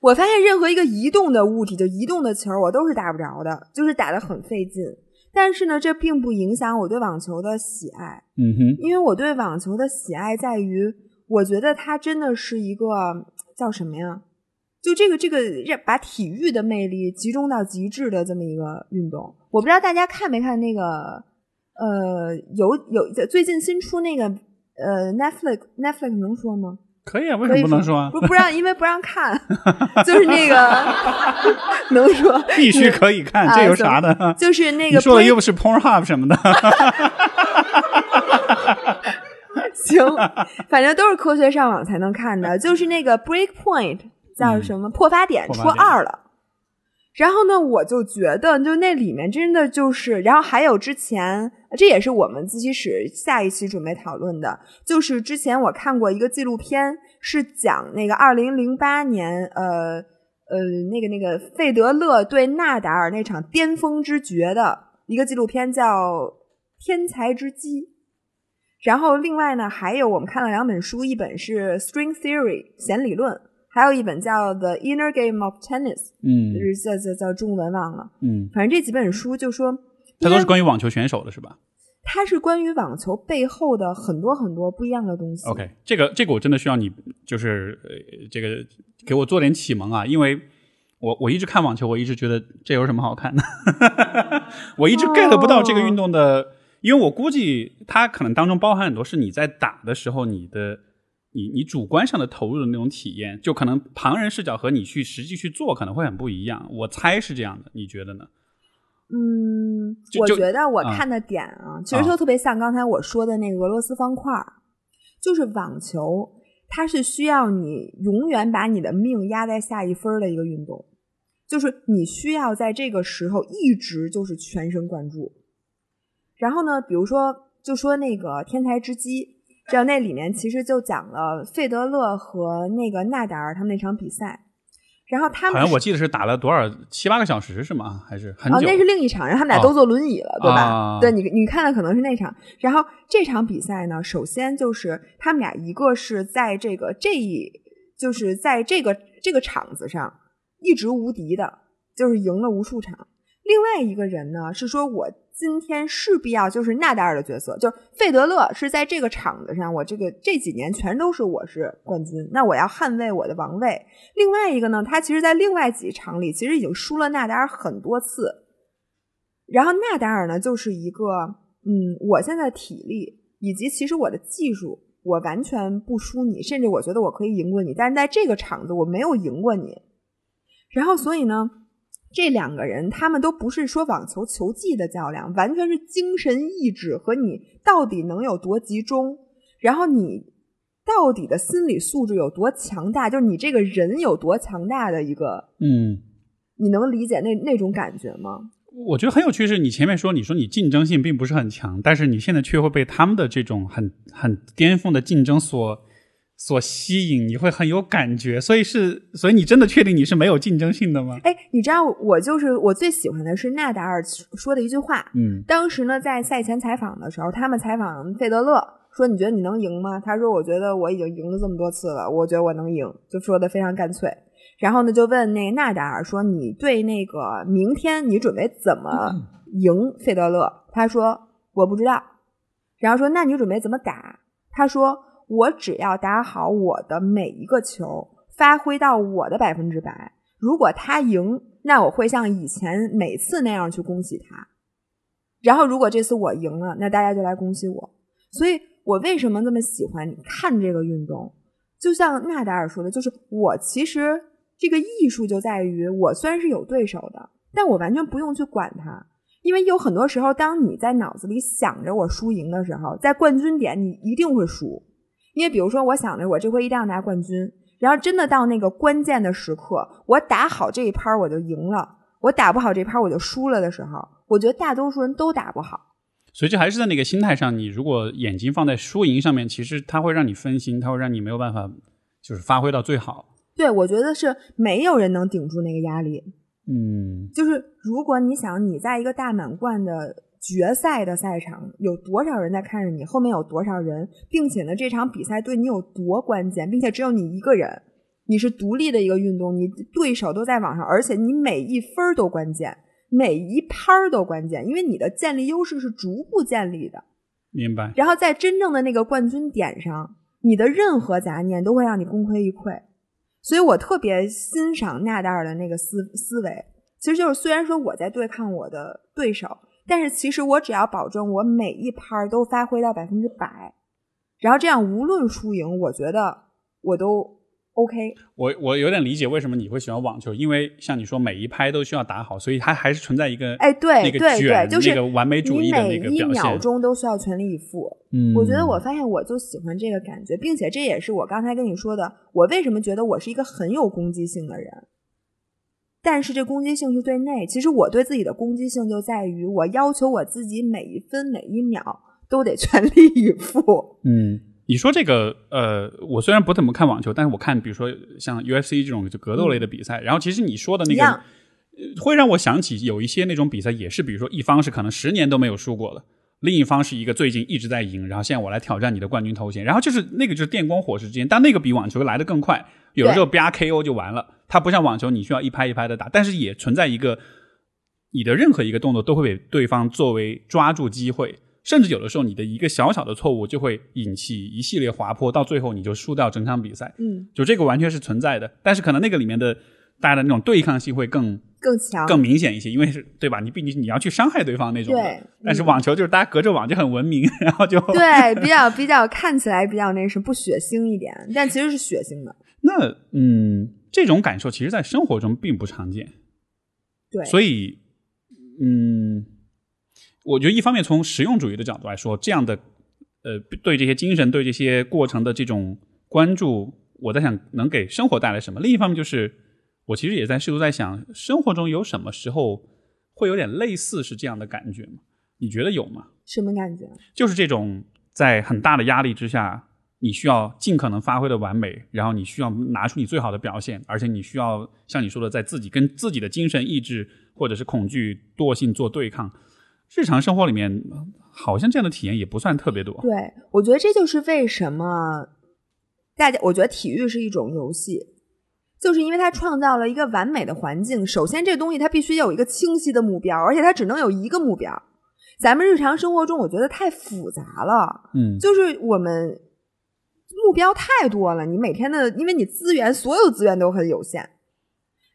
我发现任何一个移动的物体，就移动的球，我都是打不着的，就是打得很费劲。但是呢，这并不影响我对网球的喜爱，嗯哼，因为我对网球的喜爱在于，我觉得它真的是一个叫什么呀？就这个这个让把体育的魅力集中到极致的这么一个运动。我不知道大家看没看那个呃，有有最近新出那个呃 Netflix Netflix 能说吗？可以啊，为什么不能说啊？不不让，因为不让看，就是那个 能说，必须可以看，啊这有啥的？就是那个说的又不是 Pornhub 什么的。行，反正都是科学上网才能看的。就是那个 Break Point 叫什么、破发点出破发点二了，然后呢，我就觉得，就那里面真的就是，然后还有之前，这也是我们自习室下一期准备讨论的，就是之前我看过一个纪录片，是讲那个二零零八年，呃呃，那个那个费德勒对纳达尔那场巅峰之决的一个纪录片，叫《天才之击》。然后另外呢，还有我们看了两本书，一本是《String Theory》弦理论。还有一本叫《The Inner Game of Tennis》，嗯就是叫叫叫中文忘了，嗯，反正这几本书就说，它都是关于网球选手的是吧它是关于网球背后的很多很多不一样的东西。？OK，这个这个我真的需要你就是呃这个给我做点启蒙啊，因为我我一直看网球，我一直觉得这有什么好看的，我一直 get 不到这个运动的，因为我估计它可能当中包含很多是你在打的时候你的。你你主观上的投入的那种体验，就可能旁人视角和你去实际去做可能会很不一样。我猜是这样的，你觉得呢？嗯，我觉得我啊看的点啊，其实就特别像刚才我说的那个俄罗斯方块儿，就是网球，它是需要你永远把你的命压在下一分的一个运动，就是你需要在这个时候一直就是全神贯注。然后呢，比如说就说那个天才之击。这那里面其实就讲了费德勒和那个纳达尔他们那场比赛，然后他们好像我记得是打了多少七八个小时是吗？还是很哦，久？那是另一场，然后他们俩都坐轮椅了，对吧？啊对你，你看的可能是那场。然后这场比赛呢，首先就是他们俩一个是在这个这一，就是在这个这个场子上一直无敌的，就是赢了无数场。另外一个人呢，是说我今天势必要就是纳达尔的角色，就是费德勒是在这个场子上，我这个这几年全都是我是冠军，那我要捍卫我的王位。另外一个呢，他其实在另外几场里其实已经输了纳达尔很多次，然后纳达尔呢就是一个，嗯，我现在体力以及其实我的技术，我完全不输你，甚至我觉得我可以赢过你，但是在这个场子我没有赢过你。然后所以呢。这两个人，他们都不是说网球球技的较量，完全是精神意志和你到底能有多集中，然后你到底的心理素质有多强大，就是你这个人有多强大的一个，嗯，你能理解那那种感觉吗？我觉得很有趣是，你前面说你说你竞争性并不是很强，但是你现在却会被他们的这种很很巅峰的竞争所所吸引，你会很有感觉。所以是，所以你真的确定你是没有竞争性的吗？哎，你知道我就是我最喜欢的是纳达尔说的一句话。嗯当时呢，在赛前采访的时候，他们采访费德勒说：“你觉得你能赢吗？”他说：“我觉得我已经赢了这么多次了，我觉得我能赢。”就说的非常干脆。然后呢，就问那纳达尔说：“你对那个明天你准备怎么赢费德勒？”他说：“我不知道。”然后说：“那你准备怎么打？”他说：“我只要打好我的每一个球，发挥到我的百分之百。如果他赢，那我会像以前每次那样去恭喜他。然后如果这次我赢了，那大家就来恭喜我。所以我为什么那么喜欢看这个运动？就像纳达尔说的，就是我其实这个艺术就在于，我虽然是有对手的，但我完全不用去管他。因为有很多时候，当你在脑子里想着我输赢的时候，在冠军点你一定会输。因为比如说，我想着我这回一定要拿冠军，然后真的到那个关键的时刻，我打好这一拍我就赢了，我打不好这拍我就输了的时候，我觉得大多数人都打不好。所以这还是在那个心态上，你如果眼睛放在输赢上面，其实它会让你分心，它会让你没有办法就是发挥到最好。对，我觉得是没有人能顶住那个压力。嗯就是如果你想你在一个大满贯的决赛的赛场，有多少人在看着你，后面有多少人，并且呢，这场比赛对你有多关键，并且只有你一个人，你是独立的一个运动，你对手都在网上，而且你每一分都关键，每一拍儿都关键，因为你的建立优势是逐步建立的。明白。然后在真正的那个冠军点上，你的任何杂念都会让你功亏一篑。所以我特别欣赏纳达尔的那个思思维，其实就是虽然说我在对抗我的对手，但是其实我只要保证我每一拍都发挥到百分之百，然后这样无论输赢，我觉得我都 OK。我我有点理解为什么你会喜欢网球，因为像你说每一拍都需要打好，所以它还是存在一个哎，对那个对卷对，就是那个完美主义的那你每一个表现。秒钟都需要全力以赴。嗯，我觉得我发现我就喜欢这个感觉，并且这也是我刚才跟你说的，我为什么觉得我是一个很有攻击性的人。但是这攻击性是对内。其实我对自己的攻击性就在于，我要求我自己每一分每一秒都得全力以赴。嗯，你说这个，呃，我虽然不怎么看网球，但是我看，比如说像 UFC 这种就格斗类的比赛，然后其实你说的那个，会让我想起有一些那种比赛，也是比如说一方是可能十年都没有输过的，另一方是一个最近一直在赢，然后现在我来挑战你的冠军头衔，然后就是那个就是电光火石之间，但那个比网球来的更快，有的时候啪 KO 就完了，它不像网球你需要一拍一拍的打，但是也存在一个你的任何一个动作都会被对方作为抓住机会。甚至有的时候，你的一个小小的错误就会引起一系列滑坡，到最后你就输掉整场比赛。嗯，就这个完全是存在的，但是可能那个里面的大家的那种对抗性会更更强。更明显一些，因为是对吧？你毕竟你要去伤害对方那种。对但是嗯网球就是大家隔着网就很文明，然后就对，比较比较看起来比较那什么不血腥一点，但其实是血腥的。那嗯，这种感受其实在生活中并不常见。对，所以嗯，我觉得一方面从实用主义的角度来说，这样的呃对这些精神、对这些过程的这种关注，我在想能给生活带来什么。另一方面就是，我其实也在试图在想，生活中有什么时候会有点类似是这样的感觉吗？你觉得有吗？什么感觉？就是这种在很大的压力之下，你需要尽可能发挥的完美，然后你需要拿出你最好的表现，而且你需要像你说的，在自己跟自己的精神意志或者是恐惧、惰性做对抗。日常生活里面，好像这样的体验也不算特别多。对，我觉得这就是为什么大家，我觉得体育是一种游戏，就是因为它创造了一个完美的环境。首先，这东西它必须有一个清晰的目标，而且它只能有一个目标。咱们日常生活中，我觉得太复杂了，嗯，就是我们目标太多了，你每天的，因为你资源所有资源都很有限。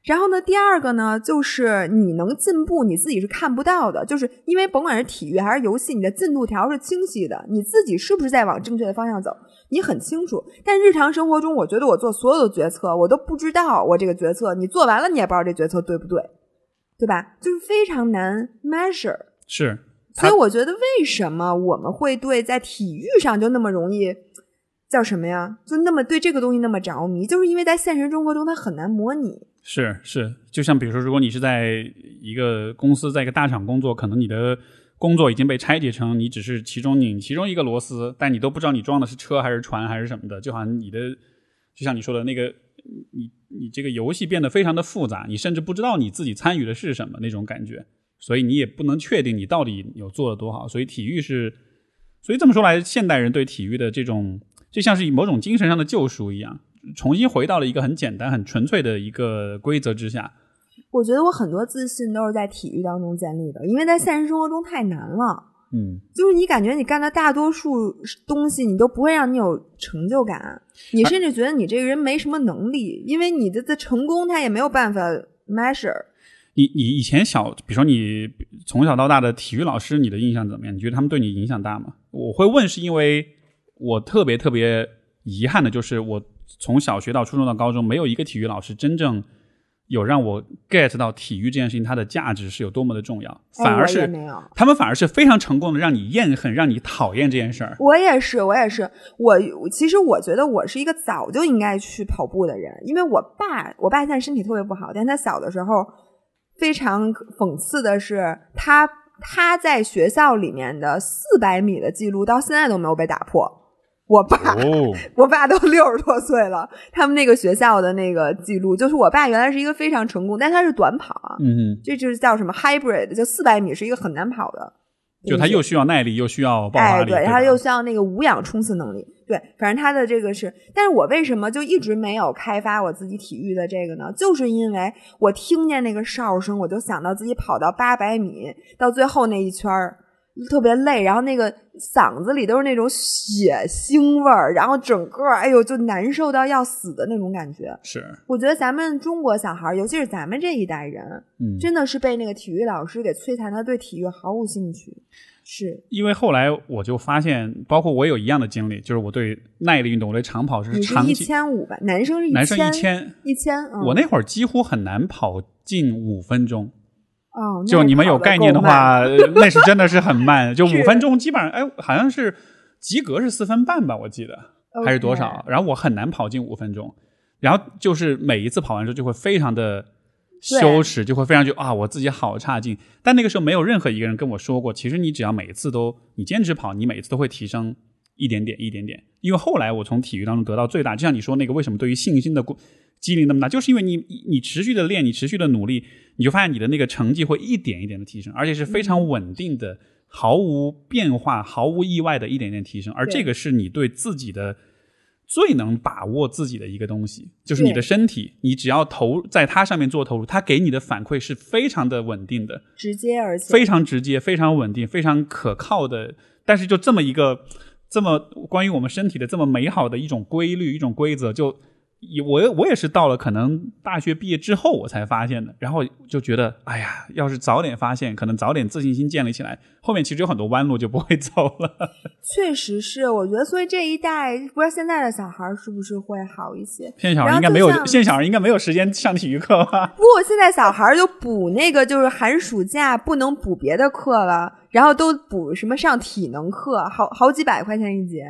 然后呢，第二个呢，就是你能进步，你自己是看不到的，就是因为甭管是体育还是游戏，你的进度条是清晰的，你自己是不是在往正确的方向走，你很清楚。但日常生活中，我觉得我做所有的决策，我都不知道我这个决策你做完了，你也不知道这决策对不对，对吧？就是非常难 measure。是，所以我觉得，为什么我们会对在体育上就那么容易叫什么呀？就那么对这个东西那么着迷，就是因为在现实生活中它很难模拟。是是，就像比如说，如果你是在一个公司，在一个大厂工作，可能你的工作已经被拆解成你只是其中拧其中一个螺丝，但你都不知道你装的是车还是船还是什么的，就好像你的，就像你说的那个，你你这个游戏变得非常的复杂，你甚至不知道你自己参与的是什么那种感觉，所以你也不能确定你到底有做的多好。所以体育是，所以这么说来，现代人对体育的这种，就像是某种精神上的救赎一样。重新回到了一个很简单、很纯粹的一个规则之下。我觉得我很多自信都是在体育当中建立的，因为在现实生活中太难了。嗯，就是你感觉你干的大多数东西，你都不会让你有成就感，你甚至觉得你这个人没什么能力，因为你的的成功他也没有办法 measure。你你以前小，比如说你从小到大的体育老师，你的印象怎么样？你觉得他们对你影响大吗？我会问，是因为我特别特别遗憾的就是我。从小学到初中到高中，没有一个体育老师真正有让我 get 到体育这件事情它的价值是有多么的重要，反而是、没有，他们反而是非常成功的让你厌恨、让你讨厌这件事儿。我也是，我也是，我其实我觉得我是一个早就应该去跑步的人，因为我爸，我爸现在身体特别不好，但他小的时候非常讽刺的是，他他在学校里面的四百米的记录到现在都没有被打破。我爸，哦、我爸都六十多岁了，他们那个学校的那个记录，就是我爸原来是一个非常成功，但他是短跑啊，嗯，这就是叫什么 hybrid，就四百米是一个很难跑的，就他又需要耐力，又需要爆发力，哎，对，对他又需要那个无氧冲刺能力，对，反正他的这个是，但是我为什么就一直没有开发我自己体育的这个呢？就是因为我听见那个哨声，我就想到自己跑到八百米，到最后那一圈儿。特别累，然后那个嗓子里都是那种血腥味儿，然后整个哎呦就难受到要死的那种感觉。是，我觉得咱们中国小孩，尤其是咱们这一代人，嗯，真的是被那个体育老师给摧残的，对体育毫无兴趣。是因为后来我就发现，包括我有一样的经历，就是我对耐力运动，我对长跑是长期一千五吧？男生是一男生千一千，一千。嗯、我那会儿几乎很难跑进五分钟。哦，就你们有概念的话，呃那是真的是很慢，就五分钟基本上，哎，好像是及格是四分半吧，我记得.还是多少？然后我很难跑进五分钟，然后就是每一次跑完之后就会非常的羞耻，就会非常就啊，我自己好差劲。但那个时候没有任何一个人跟我说过，其实你只要每一次都你坚持跑，你每一次都会提升一点点一点点。因为后来我从体育当中得到最大，就像你说那个为什么对于信心的激励那么大，就是因为你你持续的练，你持续的努力，你就发现你的那个成绩会一点一点的提升，而且是非常稳定的，毫无变化、毫无意外的一点点提升。而这个是你对自己的。最能把握自己的一个东西，就是你的身体。你只要投在它上面做投入，它给你的反馈是非常的稳定的，直接而且非常直接、非常稳定、非常可靠的。但是就这么一个这么关于我们身体的这么美好的一种规律、一种规则，就。我我也是到了可能大学毕业之后我才发现的，然后就觉得，哎呀，要是早点发现，可能早点自信心建立起来，后面其实有很多弯路就不会 走了。确实是，我觉得，所以这一代不知道现在的小孩是不是会好一些？现在小孩应该没有，现在小孩应该没有时间上体育课吧？不过，现在小孩就补那个，就是寒暑假不能补别的课了，然后都补什么上体能课，好好几百块钱一节。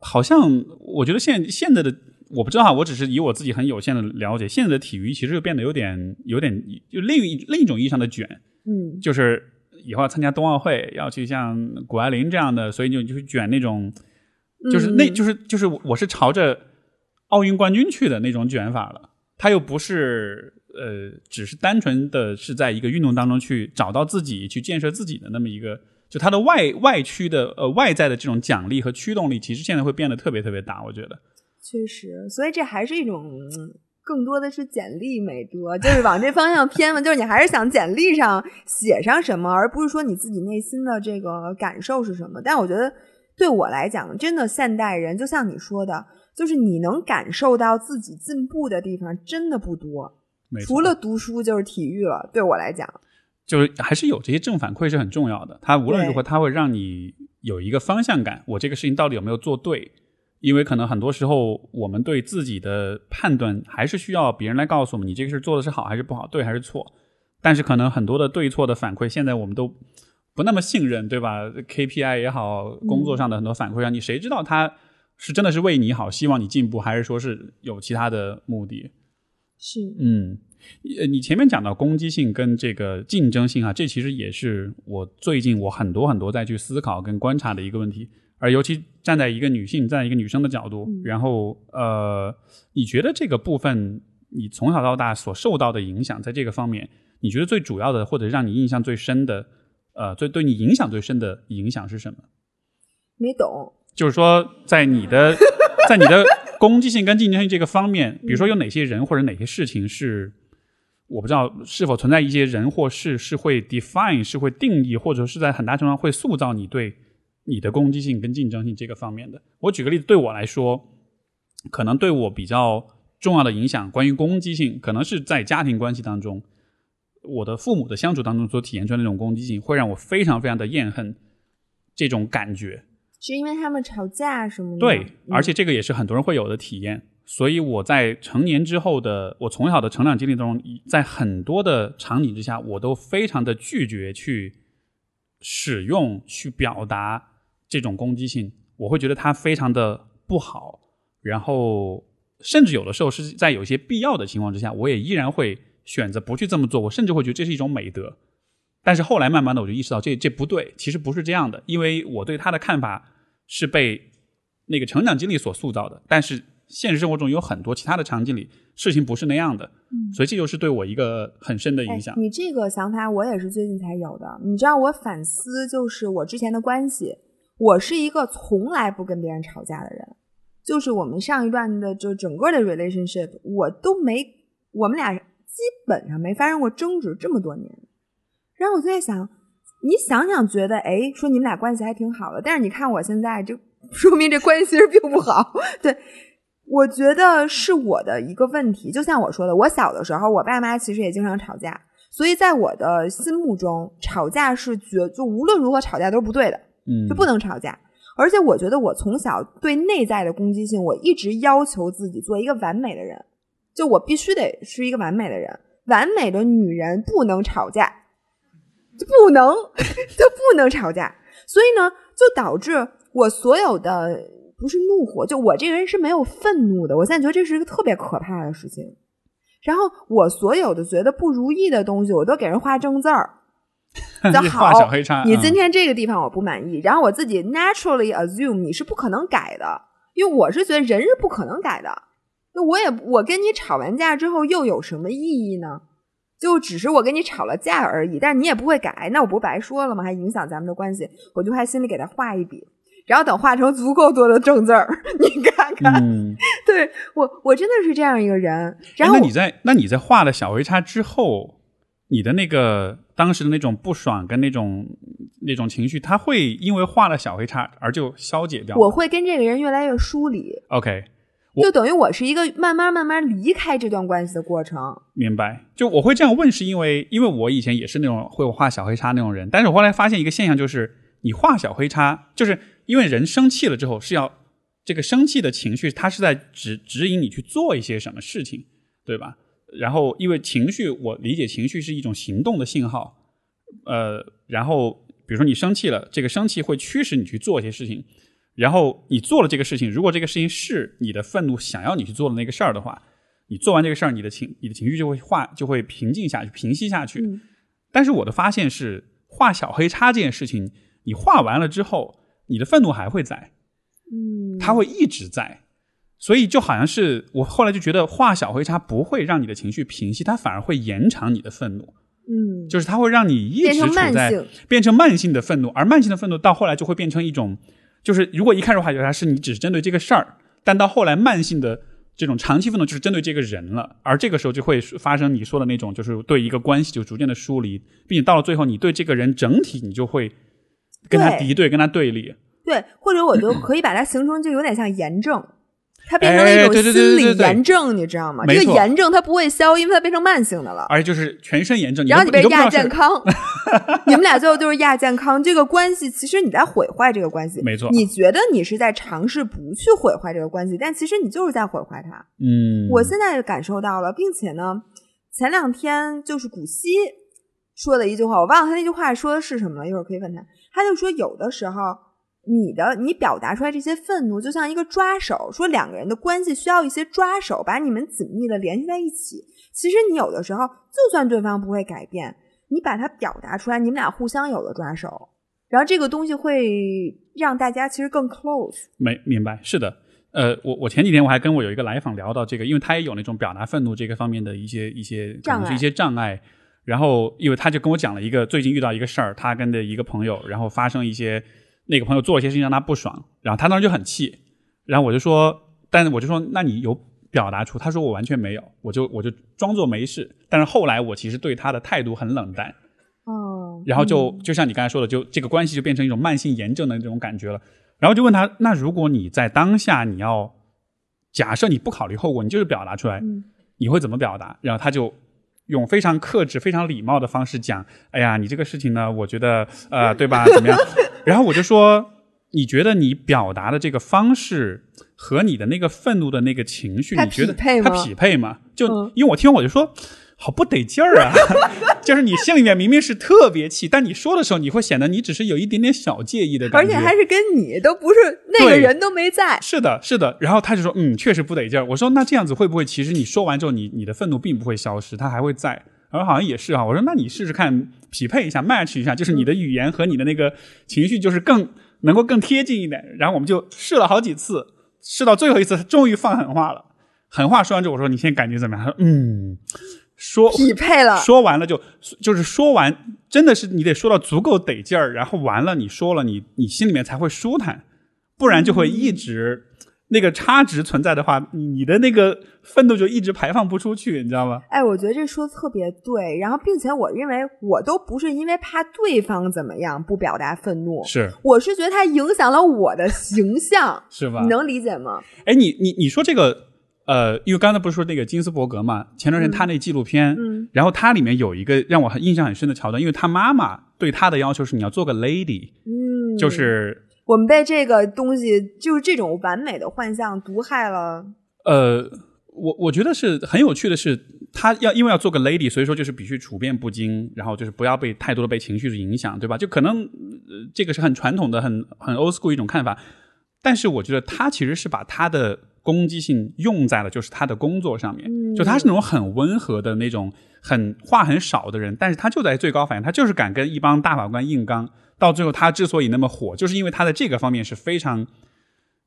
好像我觉得现现在的。我不知道哈，我只是以我自己很有限的了解，现在的体育其实就变得有点、有点就另一另一种意义上的卷，嗯，就是以后要参加冬奥会，要去像谷爱凌这样的，所以就就是卷那种，就是那就是就是我是朝着奥运冠军去的那种卷法了。他又不是呃，只是单纯的是在一个运动当中去找到自己、去建设自己的那么一个，就它的外外驱的呃外在的这种奖励和驱动力，其实现在会变得特别特别大，我觉得。确实，所以这还是一种更多的是简历美德，就是往这方向偏嘛。就是你还是想简历上写上什么，而不是说你自己内心的这个感受是什么。但我觉得对我来讲，真的现代人就像你说的，就是你能感受到自己进步的地方真的不多，除了读书就是体育了。对我来讲，就是还是有这些正反馈是很重要的。它无论如何，它会让你有一个方向感，我这个事情到底有没有做对。因为可能很多时候，我们对自己的判断还是需要别人来告诉我们，你这个事做的是好还是不好，对还是错。但是可能很多的对错的反馈，现在我们都不那么信任，对吧？KPI 也好，工作上的很多反馈，让你谁知道他是真的是为你好，希望你进步，还是说是有其他的目的？是，嗯，你前面讲到攻击性跟这个竞争性啊，这其实也是我最近我很多很多在去思考跟观察的一个问题。而尤其站在一个女性，站在一个女生的角度，然后呃，你觉得这个部分，你从小到大所受到的影响，在这个方面，你觉得最主要的或者让你印象最深的，呃，最对你影响最深的影响是什么？没懂。就是说，在你的在你的攻击性跟竞争性这个方面，比如说有哪些人或者哪些事情是我不知道是否存在一些人或事是会 define 是会定义，或者是在很大程度上会塑造你对。你的攻击性跟竞争性这个方面的，我举个例子，对我来说，可能对我比较重要的影响，关于攻击性，可能是在家庭关系当中，我的父母的相处当中所体现出来那种攻击性，会让我非常非常的厌恨这种感觉。是因为他们吵架什么的？对，而且这个也是很多人会有的体验。所以我在成年之后的，我从小的成长经历中，在很多的场景之下，我都非常的拒绝去使用、去表达。这种攻击性，我会觉得它非常的不好，然后甚至有的时候是在有些必要的情况之下，我也依然会选择不去这么做。我甚至会觉得这是一种美德。但是后来慢慢的我就意识到，这这不对，其实不是这样的，因为我对他的看法是被那个成长经历所塑造的。但是现实生活中有很多其他的场景里，事情不是那样的，所以这就是对我一个很深的影响。你这个想法我也是最近才有的。你知道我反思，就是我之前的关系。我是一个从来不跟别人吵架的人，就是我们上一段的就整个的 relationship，我都没，我们俩基本上没发生过争执这么多年。然后我就在想，你想想，觉得哎，说你们俩关系还挺好的，但是你看我现在，就说明这关系其实并不好。对，我觉得是我的一个问题。就像我说的，我小的时候，我爸妈其实也经常吵架，所以在我的心目中，吵架是绝，就无论如何吵架都是不对的。嗯，就不能吵架，而且我觉得我从小对内在的攻击性，我一直要求自己做一个完美的人，就我必须得是一个完美的人，完美的女人不能吵架，就不能，就不能吵架，所以呢，就导致我所有的不是怒火，就我这个人是没有愤怒的，我现在觉得这是一个特别可怕的事情。然后我所有的觉得不如意的东西，我都给人画正字儿。就好小黑叉。嗯你今天这个地方我不满意，然后我自己 naturally assume 你是不可能改的，因为我是觉得人是不可能改的。那我也我跟你吵完架之后又有什么意义呢？就只是我跟你吵了架而已，但是你也不会改，那我不白说了吗？还影响咱们的关系，我就还心里给他画一笔，然后等画成足够多的正字儿，你看看，嗯，对我我真的是这样一个人。然哎后那你在那你在画了小黑叉之后，你的那个当时的那种不爽跟那种那种情绪，它会因为画了小黑叉而就消解掉。我会跟这个人越来越疏离，OK，就等于我是一个慢慢慢慢离开这段关系的过程。明白。就我会这样问，是因为因为我以前也是那种会画小黑叉那种人，但是我后来发现一个现象，就是你画小黑叉，就是因为人生气了之后是要这个生气的情绪，它是在指指引你去做一些什么事情，对吧？然后因为情绪，我理解情绪是一种行动的信号，呃，然后比如说你生气了，这个生气会驱使你去做一些事情，然后你做了这个事情，如果这个事情是你的愤怒想要你去做的那个事儿的话，你做完这个事儿，你的情你的情绪就会化就会平静下去，平息下去。嗯但是我的发现是，画小黑叉这件事情，你画完了之后，你的愤怒还会在，嗯，它会一直在。所以就好像是我后来就觉得化小黑叉不会让你的情绪平息，它反而会延长你的愤怒，嗯，就是它会让你一直处在。变成慢性的愤怒，而慢性的愤怒到后来就会变成一种，就是如果一开始画小黑叉是你只是针对这个事儿，但到后来慢性的这种长期愤怒就是针对这个人了，而这个时候就会发生你说的那种，就是对一个关系就逐渐的疏离，并且到了最后，你对这个人整体你就会跟他对敌对，跟他对立。对，或者我就可以把它形容就有点像炎症，它变成了哎一种心理炎症，你知道吗？这个炎症它不会消，因为它变成慢性的了。而且就是全身炎症，然后你被亚健康，你们俩最后就是亚健康，这个关系其实你在毁坏这个关系。没错你觉得你是在尝试不去毁坏这个关系，但其实你就是在毁坏它。嗯，我现在感受到了，并且呢，前两天就是古希说的一句话，我忘了他那句话说的是什么了，一会儿可以问他。他就说，有的时候你的你表达出来这些愤怒，就像一个抓手，说两个人的关系需要一些抓手，把你们紧密的联系在一起。其实你有的时候，就算对方不会改变，你把它表达出来，你们俩互相有了抓手，然后这个东西会让大家其实更 close。没明白，是的。呃，我我前几天我还跟我有一个来访聊到这个，因为他也有那种表达愤怒这个方面的一些一些可能是一些障碍。然后，因为他就跟我讲了一个最近遇到一个事儿，他跟的一个朋友，然后发生一些那个朋友做一些事情让他不爽，然后他当时就很气，然后我就说，但是我就说，那你有表达出？他说我完全没有，我就我就装作没事。但是后来我其实对他的态度很冷淡，哦，然后就嗯就像你刚才说的，就这个关系就变成一种慢性炎症的这种感觉了。然后就问他，那如果你在当下你要假设你不考虑后果，你就是表达出来，嗯你会怎么表达？然后他就用非常克制、非常礼貌的方式讲：“哎呀，你这个事情呢，我觉得呃，对吧？怎么样？”然后我就说：“你觉得你表达的这个方式和你的那个愤怒的那个情绪，你觉得它匹配吗？”就、嗯因为我听我就说。好不得劲儿啊！就是你心里面明明是特别气，但你说的时候，你会显得你只是有一点点小介意的感觉，而且还是跟你都不是那个人都没在。是的，是的。然后他就说，嗯，确实不得劲儿。我说，那这样子会不会，其实你说完之后，你你的愤怒并不会消失，它还会在？然后好像也是啊。我说，那你试试看，匹配一下，match 一下，就是你的语言和你的那个情绪，就是更能够更贴近一点。然后我们就试了好几次，试到最后一次，他终于放狠话了。狠话说完之后，我说你现在感觉怎么样？他说，嗯，说匹配了，说完了就就是说完，真的是你得说到足够得劲儿，然后完了你说了，你你心里面才会舒坦，不然就会一直、那个差值存在的话，你你的那个愤怒就一直排放不出去，你知道吗？哎，我觉得这说的特别对。然后，并且我认为我都不是因为怕对方怎么样不表达愤怒，是我是觉得它影响了我的形象，是吧你？能理解吗？哎，你你你说这个呃，因为刚才不是说那个金斯伯格嘛，前段时间他那纪录片，嗯然后他里面有一个让我很印象很深的桥段，因为他妈妈对他的要求是你要做个 lady，、嗯，就是我们被这个东西，就是这种完美的幻象毒害了。呃，我我觉得是很有趣的是，他要因为要做个 lady，所以说就是必须处变不惊，然后就是不要被太多的被情绪影响，对吧？就可能、呃、这个是很传统的、很很 old school 一种看法，但是我觉得他其实是把他的攻击性用在了就是他的工作上面，嗯。就他是那种很温和的那种很话很少的人，但是他就在最高法院，他就是敢跟一帮大法官硬刚，到最后他之所以那么火，就是因为他在这个方面是非常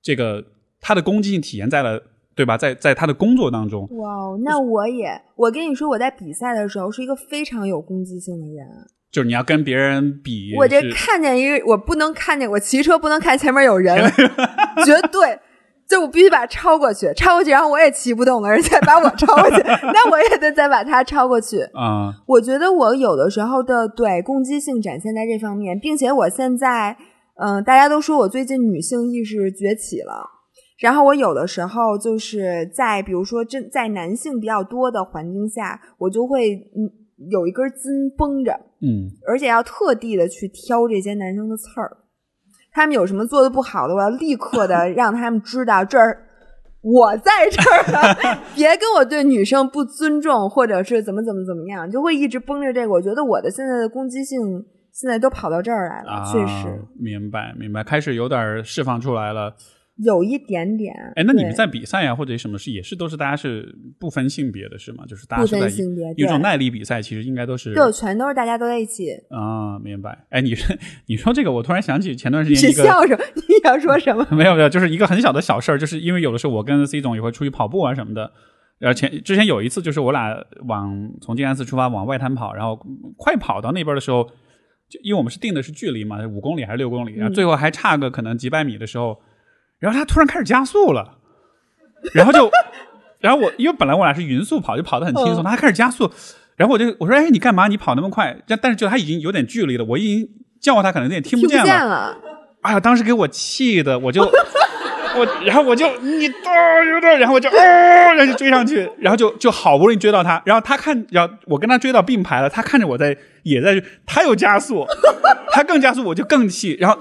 这个他的攻击性体现在了对吧，在在他的工作当中，哇哦，那我也，我跟你说，我在比赛的时候是一个非常有攻击性的人。就是你要跟别人比，我这看见一个，我不能看见，我骑车不能看前面有人，绝对。就我必须把它超过去，超过去，然后我也骑不动了，人家把我超过去，那我也得再把它超过去。啊、我觉得我有的时候的对攻击性展现在这方面，并且我现在，嗯、大家都说我最近女性意识崛起了。然后我有的时候就是在比如说真在男性比较多的环境下，我就会嗯有一根筋绷着，嗯，而且要特地的去挑这些男生的刺儿。他们有什么做的不好的，我要立刻的 让他们知道这儿我在这儿呢，别跟我对女生不尊重，或者是怎么怎么怎么样，就会一直绷着这个。我觉得我的现在的攻击性现在都跑到这儿来了，啊，确实明白明白，开始有点释放出来了。有一点点。哎，那你们在比赛呀、或者什么是也是都是大家是不分性别的是吗？就是大家不是在分性别有种耐力比赛，其实应该都是就全都是大家都在一起，啊，明白。哎，你说你说这个，我突然想起前段时间是一个笑什么？你想说什么？没有没有，就是一个很小的小事儿，就是因为有的时候我跟 C 总也会出去跑步啊什么的。然后前之前有一次，就是我俩往从静安寺出发往外滩跑，然后快跑到那边的时候，就因为我们是定的是距离嘛，五公里还是六公里，然后最后还差个可能几百米的时候，然后他突然开始加速了，然后就，然后我因为本来我俩是匀速跑，就跑得很轻松，嗯他开始加速，然后我就我说哎你干嘛？你跑那么快？但但是就他已经有点距离了，我已经叫他可能有点听听不见了，见了。哎呀，当时给我气的，我就我，然后我就你啊有点，然后我就哦，然后就追上去，然后就就好不容易追到他，然后他看，然后我跟他追到并排了，他看着我在也在，他又加速，他更加速，我就更气，然后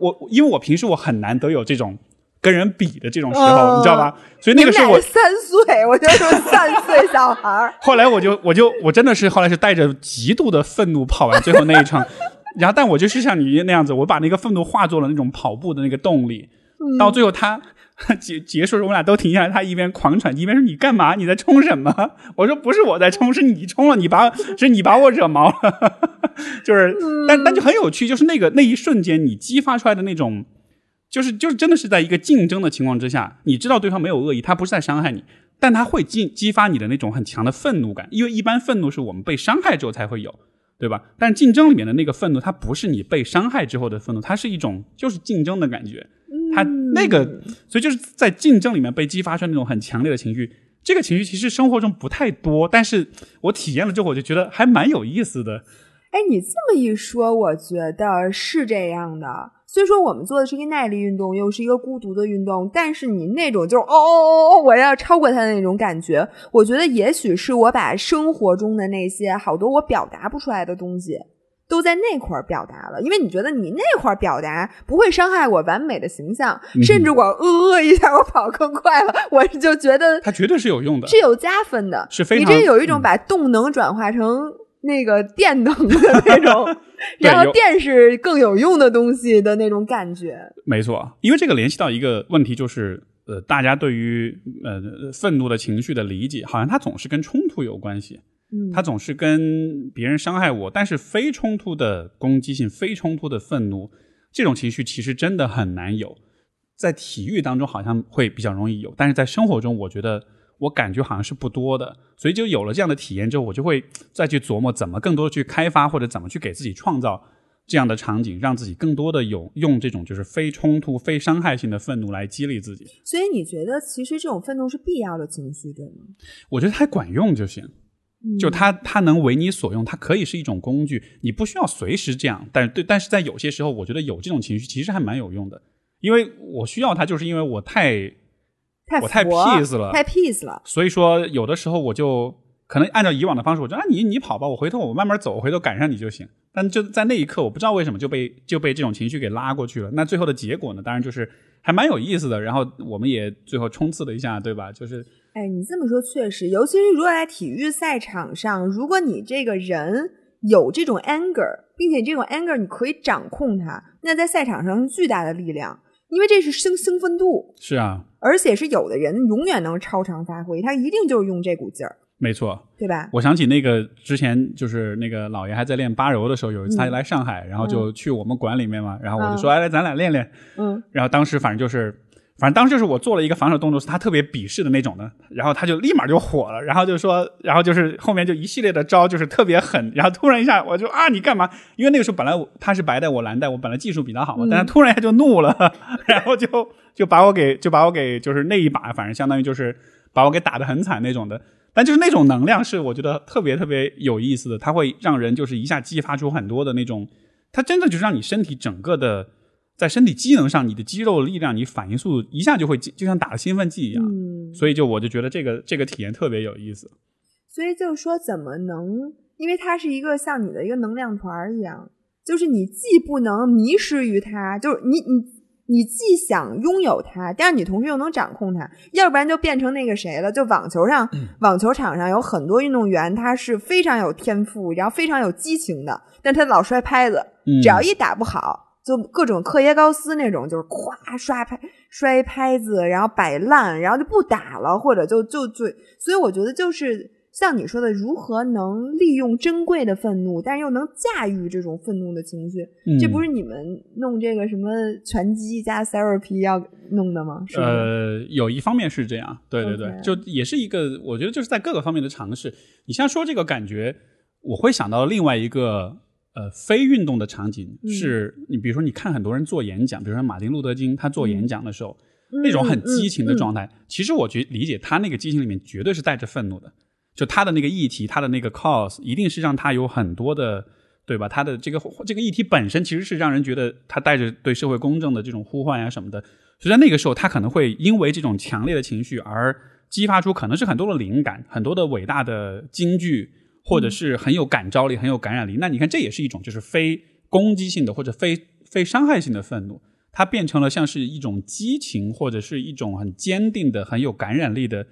我因为我平时我很难得有这种跟人比的这种时候，嗯你知道吧？所以那个时候我三岁，我就说三岁小孩儿。后来我就我就我真的是后来是带着极度的愤怒跑完最后那一场，然后但我就是像你那样子，我把那个愤怒化作了那种跑步的那个动力，到最后他 结结束时，我们俩都停下来，他一边狂喘，一边说：“你干嘛？你在冲什么？”我说：“不是我在冲，是你冲了，你把是你把我惹毛了。”就是，但但就很有趣，就是那个那一瞬间，你激发出来的那种。就是就是真的是在一个竞争的情况之下，你知道对方没有恶意，他不是在伤害你，但他会激激发你的那种很强的愤怒感，因为一般愤怒是我们被伤害之后才会有，对吧？但是竞争里面的那个愤怒，它不是你被伤害之后的愤怒，它是一种就是竞争的感觉，它那个，所以就是在竞争里面被激发出那种很强烈的情绪。这个情绪其实生活中不太多，但是我体验了之后，我就觉得还蛮有意思的。哎，你这么一说，我觉得是这样的。虽说我们做的是一个耐力运动，又是一个孤独的运动，但是你那种就是哦哦哦，我要超过他的那种感觉，我觉得也许是我把生活中的那些好多我表达不出来的东西，都在那块儿表达了。因为你觉得你那块儿表达不会伤害我完美的形象，嗯甚至我呃呃一下我跑更快了，我就觉得它绝对是有用的，是有加分的，是非常你这有一种嗯把动能转化成那个电能的那种，然后电是更有用的东西的那种感觉。没错，因为这个联系到一个问题，就是呃，大家对于呃愤怒的情绪的理解，好像它总是跟冲突有关系，嗯，它总是跟别人伤害我，但是非冲突的攻击性、非冲突的愤怒，这种情绪其实真的很难有，在体育当中好像会比较容易有，但是在生活中，我觉得。我感觉好像是不多的，所以就有了这样的体验之后，我就会再去琢磨怎么更多的去开发，或者怎么去给自己创造这样的场景，让自己更多的有用这种就是非冲突、非伤害性的愤怒来激励自己。所以你觉得其实这种愤怒是必要的情绪，对吗？我觉得它管用就行，嗯就它它能为你所用，它可以是一种工具，你不需要随时这样。但是对，但是在有些时候，我觉得有这种情绪其实还蛮有用的，因为我需要它，就是因为我太太我太佛 peace 了太 peace 了。所以说，有的时候我就可能按照以往的方式，我就啊你你跑吧，我回头我慢慢走，我回头赶上你就行。但就在那一刻，我不知道为什么就被就被这种情绪给拉过去了。那最后的结果呢，当然就是还蛮有意思的。然后我们也最后冲刺了一下，对吧？就是哎，你这么说确实，尤其是如果在体育赛场上，如果你这个人有这种 anger，并且这种 anger 你可以掌控它，那在赛场上是巨大的力量。因为这是兴兴奋度，是啊，而且是有的人永远能超常发挥，他一定就是用这股劲儿，没错。对吧？我想起那个之前就是那个老爷还在练八柔的时候，有一次他来上海，然后就去我们馆里面嘛，然后我就说：“哎，来，咱俩练练。”嗯，然后当时反正就是，反正当时就是我做了一个防守动作，是他特别鄙视的那种的，然后他就立马就火了，然后就说，然后就是后面就一系列的招，就是特别狠，然后突然一下我就啊，你干嘛？因为那个时候本来我他是白带，我蓝带，我本来技术比他好嘛，但是突然一下就怒了，然后就就把我给就把我给就是那一把，反正相当于就是把我给打得很惨那种的。但就是那种能量是我觉得特别特别有意思的，它会让人就是一下激发出很多的那种，它真的就是让你身体整个的在身体机能上，你的肌肉力量、你反应速度一下就会就像打了兴奋剂一样。嗯，所以就我就觉得这个这个体验特别有意思。所以就是说，怎么能？因为它是一个像你的一个能量团儿一样，就是你既不能迷失于它，就是你你。你既想拥有它，但是你同时又能掌控它，要不然就变成那个谁了。就网球上，网球场上有很多运动员，他是非常有天赋，然后非常有激情的，但他老摔拍子，只要一打不好，就各种克耶高斯那种，就是咵刷拍摔拍子，然后摆烂，然后就不打了，或者就就就，所以我觉得就是。像你说的，如何能利用珍贵的愤怒，但是又能驾驭这种愤怒的情绪？这不是你们弄这个什么拳击加 therapy 要弄的吗？呃，有一方面是这样，对对对，就也是一个，我觉得就是在各个方面的尝试。你像说这个感觉，我会想到另外一个呃非运动的场景，是你比如说你看很多人做演讲，比如说马丁路德金他做演讲的时候，那种很激情的状态，其实我觉理解他那个激情里面绝对是带着愤怒的。就他的那个议题，他的那个 cause，一定是让他有很多的，对吧？他的这个这个议题本身其实是让人觉得他带着对社会公正的这种呼唤呀什么的。所以在那个时候，他可能会因为这种强烈的情绪而激发出可能是很多的灵感，很多的伟大的金句，或者是很有感召力、很有感染力。那你看，这也是一种就是非攻击性的或者非非伤害性的愤怒，它变成了像是一种激情，或者是一种很坚定的、很有感染力的。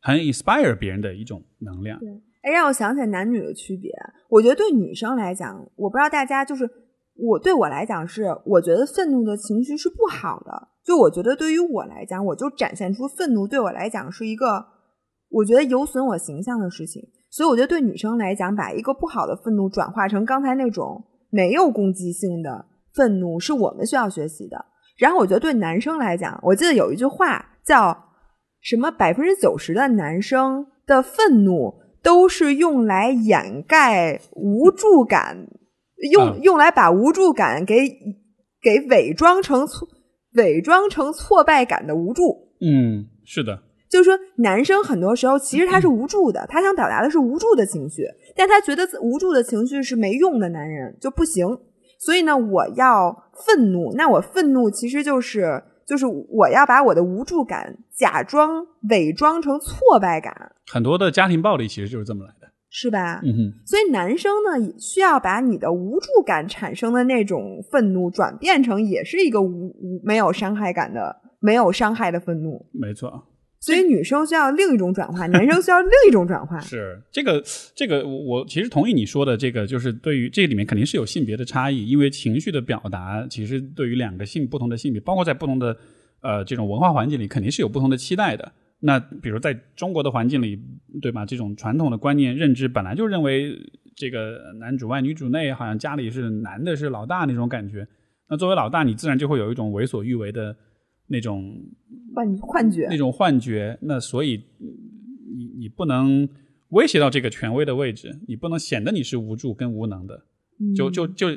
很 inspire 别人的一种能量。对，哎，让我想起来男女的区别。我觉得对女生来讲，我不知道大家就是我对我来讲是，我觉得愤怒的情绪是不好的。就我觉得对于我来讲，我就展现出愤怒，对我来讲是一个我觉得有损我形象的事情。所以我觉得对女生来讲，把一个不好的愤怒转化成刚才那种没有攻击性的愤怒，是我们需要学习的。然后我觉得对男生来讲，我记得有一句话叫。什么百分之九十的男生的愤怒都是用来掩盖无助感，用用来把无助感给给伪装成挫伪装成挫败感的无助。嗯，是的，就是说男生很多时候其实他是无助的，他想表达的是无助的情绪，但他觉得无助的情绪是没用的，男人就不行。所以呢，我要愤怒，那我愤怒其实就是。就是我要把我的无助感假装伪装成挫败感，很多的家庭暴力其实就是这么来的，是吧？嗯哼。所以男生呢，需要把你的无助感产生的那种愤怒转变成也是一个无无没有伤害感的、没有伤害的愤怒。没错。所以女生需要另一种转化，男生需要另一种转化。是这个，这个我其实同意你说的这个，就是对于这里面肯定是有性别的差异，因为情绪的表达其实对于两个性不同的性别，包括在不同的呃这种文化环境里，肯定是有不同的期待的。那比如在中国的环境里，对吧？这种传统的观念认知本来就认为这个男主外女主内，好像家里是男的是老大那种感觉。那作为老大，你自然就会有一种为所欲为的。那种幻幻觉，那种幻觉，那所以你你不能威胁到这个权威的位置，你不能显得你是无助跟无能的，就就就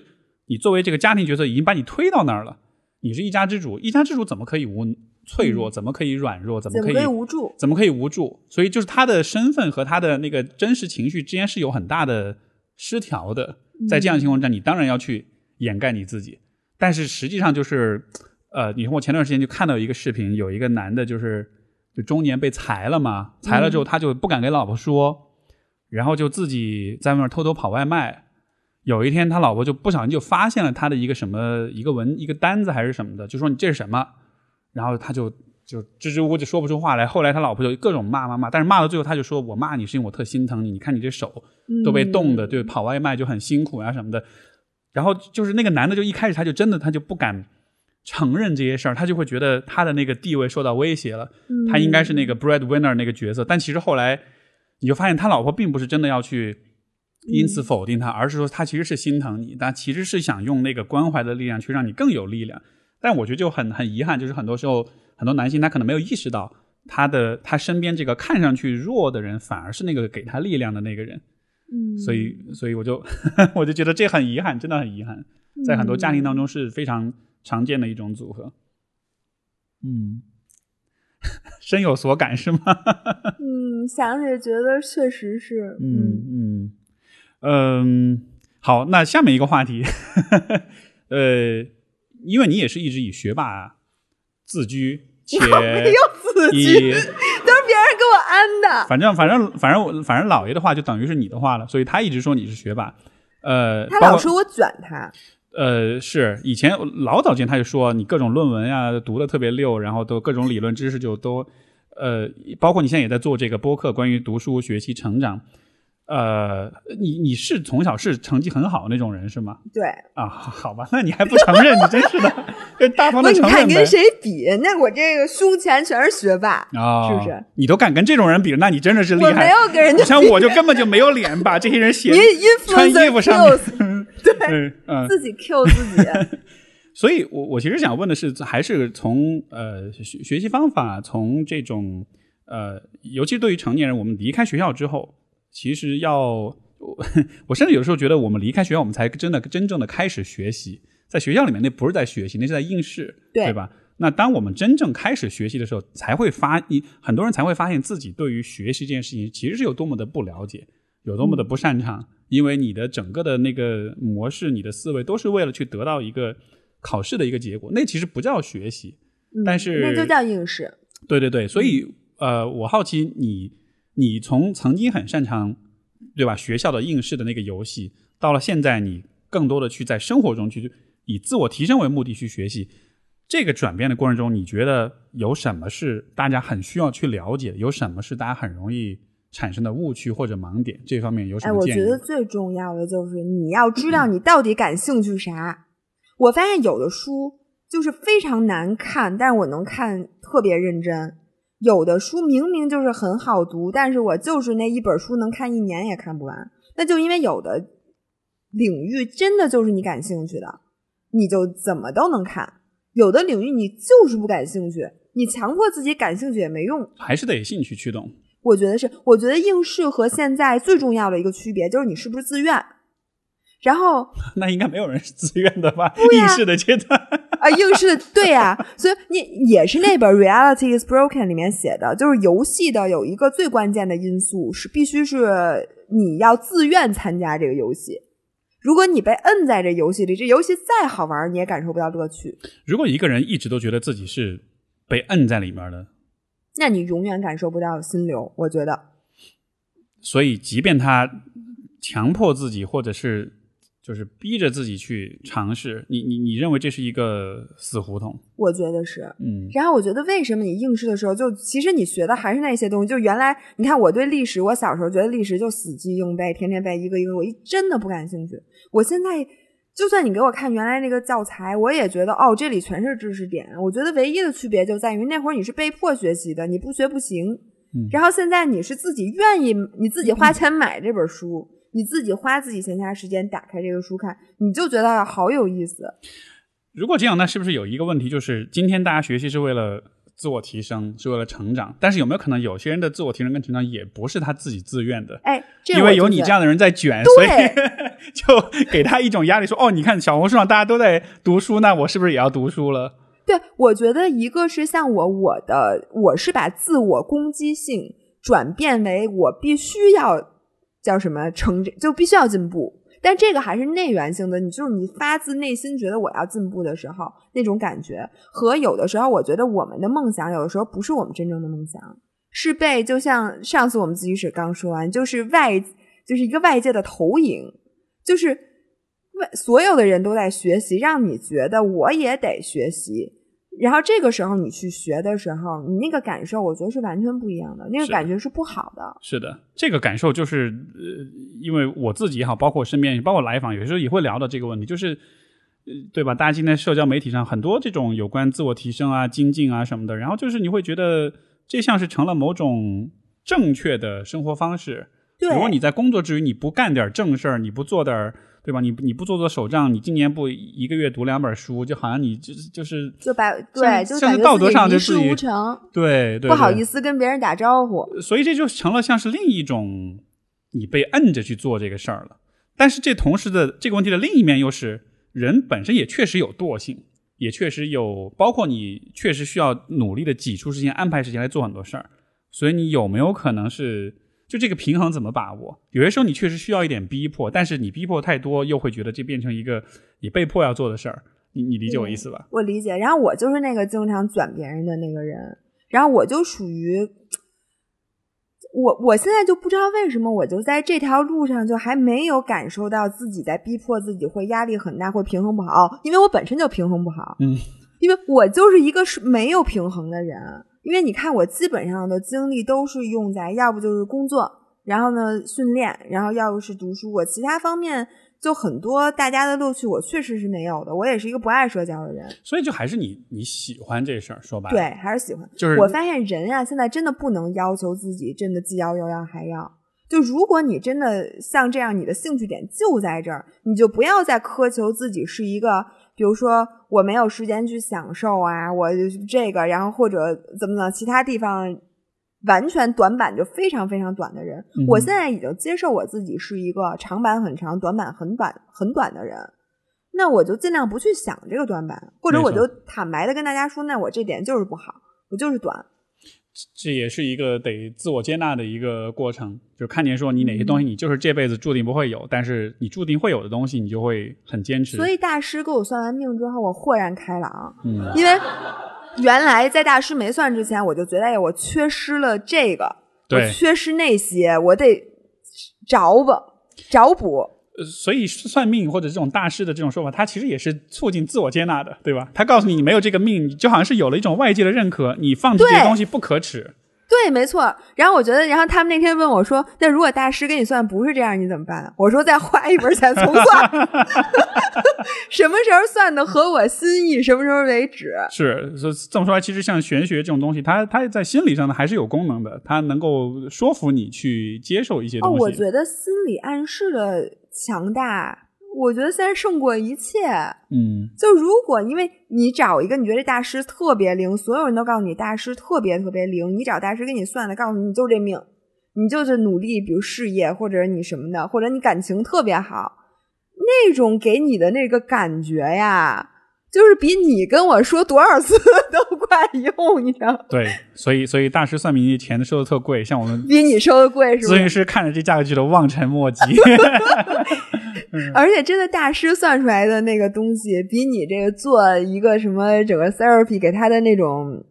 你作为这个家庭角色已经把你推到那儿了，你是一家之主，一家之主怎么可以无脆弱，怎么可以软弱，怎么可以无助，怎么可以无助？所以就是他的身份和他的那个真实情绪之间是有很大的失调的，在这样的情况下，你当然要去掩盖你自己，但是实际上就是。呃，你看我前段时间就看到一个视频，有一个男的，就是就中年被裁了嘛，裁了之后他就不敢给老婆说，然后就自己在外面偷偷跑外卖。有一天他老婆就不小心就发现了他的一个什么一个文一个单子还是什么的，就说你这是什么？然后他就就支支吾吾就说不出话来。后来他老婆就各种骂骂骂，但是骂到最后他就说我骂你是因为我特心疼你，你看你这手都被冻的，对，跑外卖就很辛苦啊什么的。然后就是那个男的就一开始他就真的他就不敢。承认这些事儿，他就会觉得他的那个地位受到威胁了。嗯他应该是那个 breadwinner 那个角色，但其实后来你就发现他老婆并不是真的要去因此否定他，而是说他其实是心疼你，但其实是想用那个关怀的力量去让你更有力量。但我觉得就很很遗憾，就是很多时候很多男性他可能没有意识到他的他身边这个看上去弱的人，反而是那个给他力量的那个人。嗯，所以所以我就 我就觉得这很遗憾，真的很遗憾，在很多家庭当中是非常常见的一种组合。嗯，深有所感是吗？嗯，想起觉得确实是，嗯嗯嗯，好，那下面一个话题，呃，因为你也是一直以学霸自居，且没有自居，都是别人给我安的。反正反正反正我反正老爷的话就等于是你的话了，所以他一直说你是学霸。呃，他老说我卷他，呃，是以前老早前他就说你各种论文呀读的特别溜，然后都各种理论知识就都呃，包括你现在也在做这个播客，关于读书、学习、成长。呃，你你是从小是成绩很好那种人是吗？对，啊，好吧，那你还不承认，你真是的，这大方的承认你看跟谁比？那我这个胸前全是学霸，啊，是不是？你都敢跟这种人比，那你真的是厉害。我没有跟人家你像我就根本就没有脸把这些人写你穿衣服上面 对，嗯，自己 Q 自己。所以我我其实想问的是，还是从呃学学习方法，从这种呃，尤其对于成年人，我们离开学校之后，其实要我我甚至有时候觉得，我们离开学校，我们才真的真正的开始学习。在学校里面，那不是在学习，那是在应试，对吧？那当我们真正开始学习的时候，才会发，你很多人才会发现自己对于学习这件事情其实是有多么的不了解，有多么的不擅长，因为你的整个的那个模式，你的思维都是为了去得到一个考试的一个结果，那其实不叫学习。嗯但是那就叫应试。对对对，所以呃，我好奇你，你从曾经很擅长，对吧？学校的应试的那个游戏，到了现在，你更多的去在生活中去以自我提升为目的去学习，这个转变的过程中，你觉得有什么是大家很需要去了解的？有什么是大家很容易产生的误区或者盲点？这方面有什哎，么建议？我觉得最重要的就是你要知道你到底感兴趣啥。我发现有的书就是非常难看，但是我能看特别认真；有的书明明就是很好读，但是我就是那一本书能看一年也看不完。那就因为有的领域真的就是你感兴趣的，你就怎么都能看；有的领域你就是不感兴趣，你强迫自己感兴趣也没用。还是得兴趣驱动。我觉得是，我觉得应试和现在最重要的一个区别就是你是不是自愿。然后 那应该没有人是自愿的吧？应试的阶段，啊，应试对呀、所以你也是那本《Reality Is Broken》里面写的，就是游戏的有一个最关键的因素是必须是你要自愿参加这个游戏。如果你被摁在这游戏里，这游戏再好玩，你也感受不到乐趣。如果一个人一直都觉得自己是被摁在里面的，那你永远感受不到心流。我觉得，所以即便他强迫自己，或者是就是逼着自己去尝试，你你你认为这是一个死胡同？我觉得是。嗯然后我觉得，为什么你应试的时候，就其实你学的还是那些东西。就原来你看，我对历史，我小时候觉得历史就死记硬背，天天背一个一个，我一真的不感兴趣。我现在就算你给我看原来那个教材，我也觉得哦，这里全是知识点。我觉得唯一的区别就在于那会儿你是被迫学习的，你不学不行。嗯然后现在你是自己愿意，你自己花钱买这本书，你自己花自己闲暇时间打开这个书看，你就觉得好有意思。如果这样，那是不是有一个问题，就是今天大家学习是为了自我提升，是为了成长？但是有没有可能有些人的自我提升跟成长也不是他自己自愿的？哎，这因为有你这样的人在卷，所以 就给他一种压力，说：“哦，你看小红书上大家都在读书，那我是不是也要读书了 对，我觉得一个是像我，我的我是把自我攻击性转变为我必须要叫什么成，就必须要进步。但这个还是内源性的，你就是你发自内心觉得我要进步的时候那种感觉，和有的时候我觉得我们的梦想有的时候不是我们真正的梦想，是被就像上次我们自习室刚说完，就是外就是一个外界的投影，就是为所有的人都在学习，让你觉得我也得学习。然后这个时候你去学的时候，你那个感受，我觉得是完全不一样的，那个感觉是不好的。？”是的，这个感受就是，呃，因为我自己也好，包括我身边，包括来访，有时候也会聊到这个问题，就是，呃对吧？大家今天社交媒体上很多这种有关自我提升啊、精进啊什么的，然后就是你会觉得这像是成了某种正确的生活方式。对，如果你在工作之余你不干点正事儿，你不做点儿，对吧？你你不做做手账，你今年不一个月读两本书，就好像你就是就是就把对，就像是道德上自己一事就自己无成，对对对不好意思跟别人打招呼。所以这就成了像是另一种你被摁着去做这个事儿了。但是这同时的这个问题的另一面又是，人本身也确实有惰性，也确实有，包括你确实需要努力的挤出时间、安排时间来做很多事儿。所以你有没有可能是就这个平衡怎么把握？有些时候你确实需要一点逼迫，但是你逼迫太多，又会觉得这变成一个你被迫要做的事儿。你你理解我意思吧？我理解。然后我就是那个经常卷别人的那个人，然后我就属于我，我现在就不知道为什么，我就在这条路上就还没有感受到自己在逼迫自己，会压力很大，会平衡不好，因为我本身就平衡不好。嗯，因为我就是一个是没有平衡的人。因为你看，我基本上的精力都是用在要不就是工作，然后呢训练，然后要不是读书，我其他方面就很多大家的乐趣，我确实是没有的。我也是一个不爱社交的人，所以就还是你你喜欢这事儿，说白了，对，还是喜欢。就是我发现人啊，现在真的不能要求自己真的既要又要还要。就如果你真的像这样，你的兴趣点就在这儿，你就不要再苛求自己是一个，比如说我没有时间去享受啊，我这个，然后或者怎么怎么，其他地方完全短板就非常非常短的人。嗯我现在已经接受我自己是一个长板很长、短板很短很短的人。那我就尽量不去想这个短板，或者我就坦白的跟大家说，那我这点就是不好，我就是短。这也是一个得自我接纳的一个过程，就看见说你哪些东西你就是这辈子注定不会有，但是你注定会有的东西，你就会很坚持。所以大师给我算完命之后，我豁然开朗，嗯，因为原来在大师没算之前，我就觉得哎，我缺失了这个，我对缺失那些，我得找吧，找补。呃所以算命或者这种大师的这种说法，它其实也是促进自我接纳的，对吧？他告诉你你没有这个命，你就好像是有了一种外界的认可，你放弃这些东西不可耻。对，没错。然后我觉得，然后他们那天问我说：“那如果大师给你算不是这样，你怎么办？”我说：“再花一本钱重算，什么时候算的合我心意，什么时候为止。是，这么说来，其实像玄学这种东西，它它在心理上呢还是有功能的，它能够说服你去接受一些哦，东西。我觉得心理暗示的强大，我觉得现在胜过一切。嗯，就如果因为你找一个你觉得这大师特别灵，所有人都告诉你大师特别特别灵，你找大师给你算的，告诉你你就这命，你就是努力，比如事业或者你什么的，或者你感情特别好，那种给你的那个感觉呀，就是比你跟我说多少次 都管用，你知道吗？对，所以所以大师算命钱收的特贵，像我们比你收的贵是吧？咨询师看着这价格觉得望尘莫及。而且真的大师算出来的那个东西，比你这个做一个什么整个 therapy 给他的那种，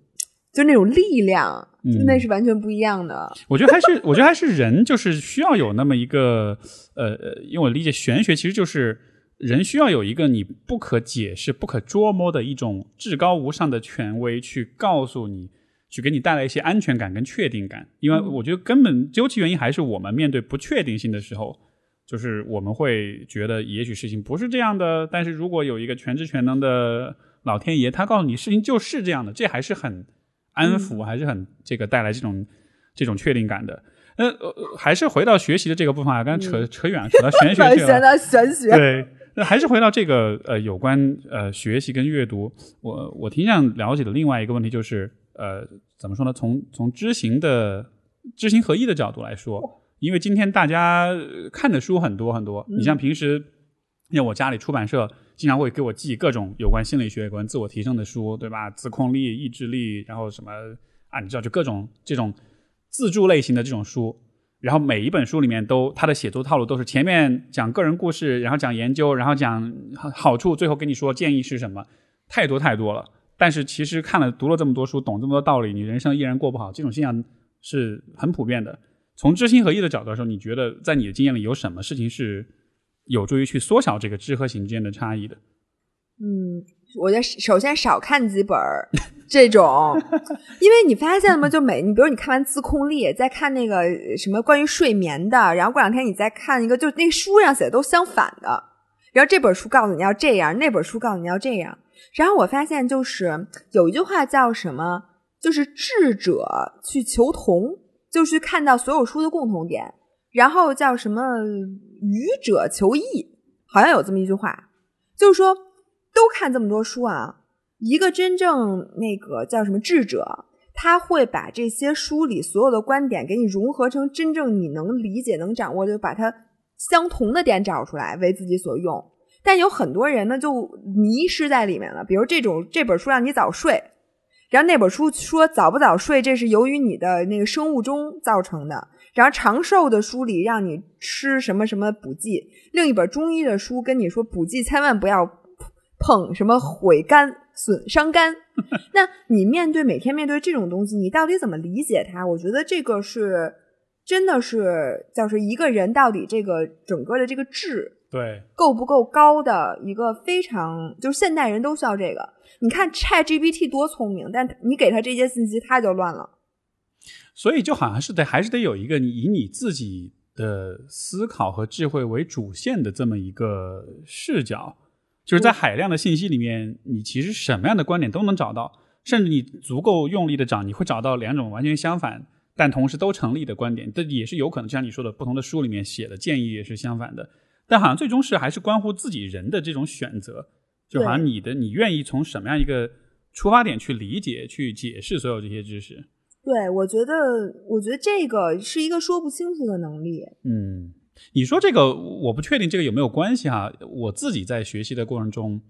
就那种力量，嗯那是完全不一样的。我觉得还是，我觉得还是人就是需要有那么一个，呃呃，因为我理解玄学其实就是人需要有一个你不可解释、不可捉摸的一种至高无上的权威去告诉你，去给你带来一些安全感跟确定感。因为我觉得根本究其原因还是我们面对不确定性的时候，就是我们会觉得也许事情不是这样的，但是如果有一个全知全能的老天爷，他告诉你事情就是这样的，这还是很安抚，还是很这个带来这种这种确定感的。呃，呃还是回到学习的这个部分啊，刚才扯、扯远了，扯到玄学 去了。玄到玄学，对，那还是回到这个呃有关呃学习跟阅读，我我挺想了解的另外一个问题就是呃怎么说呢？从从知行的知行合一的角度来说，因为今天大家呃看的书很多很多，你像平时像我家里出版社经常会给我寄各种有关心理学、有关自我提升的书，对吧？自控力、意志力，然后什么啊，你知道就各种这种自助类型的这种书。然后每一本书里面都他的写作套路都是前面讲个人故事，然后讲研究，然后讲好处，最后跟你说建议是什么，太多太多了。但是其实看了读了这么多书，懂这么多道理，你人生依然过不好，这种现象是很普遍的。从知行合一的角度来说，你觉得在你的经验里有什么事情是有助于去缩小这个知和行之间的差异的？嗯，我觉得首先少看几本儿 这种，因为你发现了吗？就每你比如你看完自控力，再看那个呃什么关于睡眠的，然后过两天你再看一个，就那书上写的都相反的。然后这本书告诉你要这样，那本书告诉你要这样。然后我发现就是有一句话叫什么，就是智者去求同，就是去看到所有书的共同点。然后叫什么愚者求异，好像有这么一句话，就是说都看这么多书啊，一个真正那个叫什么智者，他会把这些书里所有的观点给你融合成真正你能理解、能掌握，就把它相同的点找出来为自己所用。但有很多人呢，就迷失在里面了。比如这种这本书让你早睡，然后那本书说早不早睡，这是由于你的那个生物钟造成的。然后长寿的书里让你吃什么什么补剂，另一本中医的书跟你说补剂千万不要碰，什么毁肝损伤肝。那你面对每天面对这种东西，你到底怎么理解它？我觉得这个是真的是，就是一个人到底这个整个的这个智。对，够不够高的一个非常，就是现代人都需要这个。你看 Chat GPT 多聪明，但你给他这些信息，他就乱了。所以就好像是得，还是得有一个你以你自己的思考和智慧为主线的这么一个视角，就是在海量的信息里面，你其实什么样的观点都能找到，甚至你足够用力的找，你会找到两种完全相反但同时都成立的观点。这也是有可能，就像你说的，不同的书里面写的建议也是相反的。但好像最终是还是关乎自己人的这种选择，就好像你的你愿意从什么样一个出发点去理解、去解释所有这些知识。对，我觉得，我觉得这个是一个说不清楚的能力。嗯，你说这个，我不确定这个有没有关系哈。我自己在学习的过程中，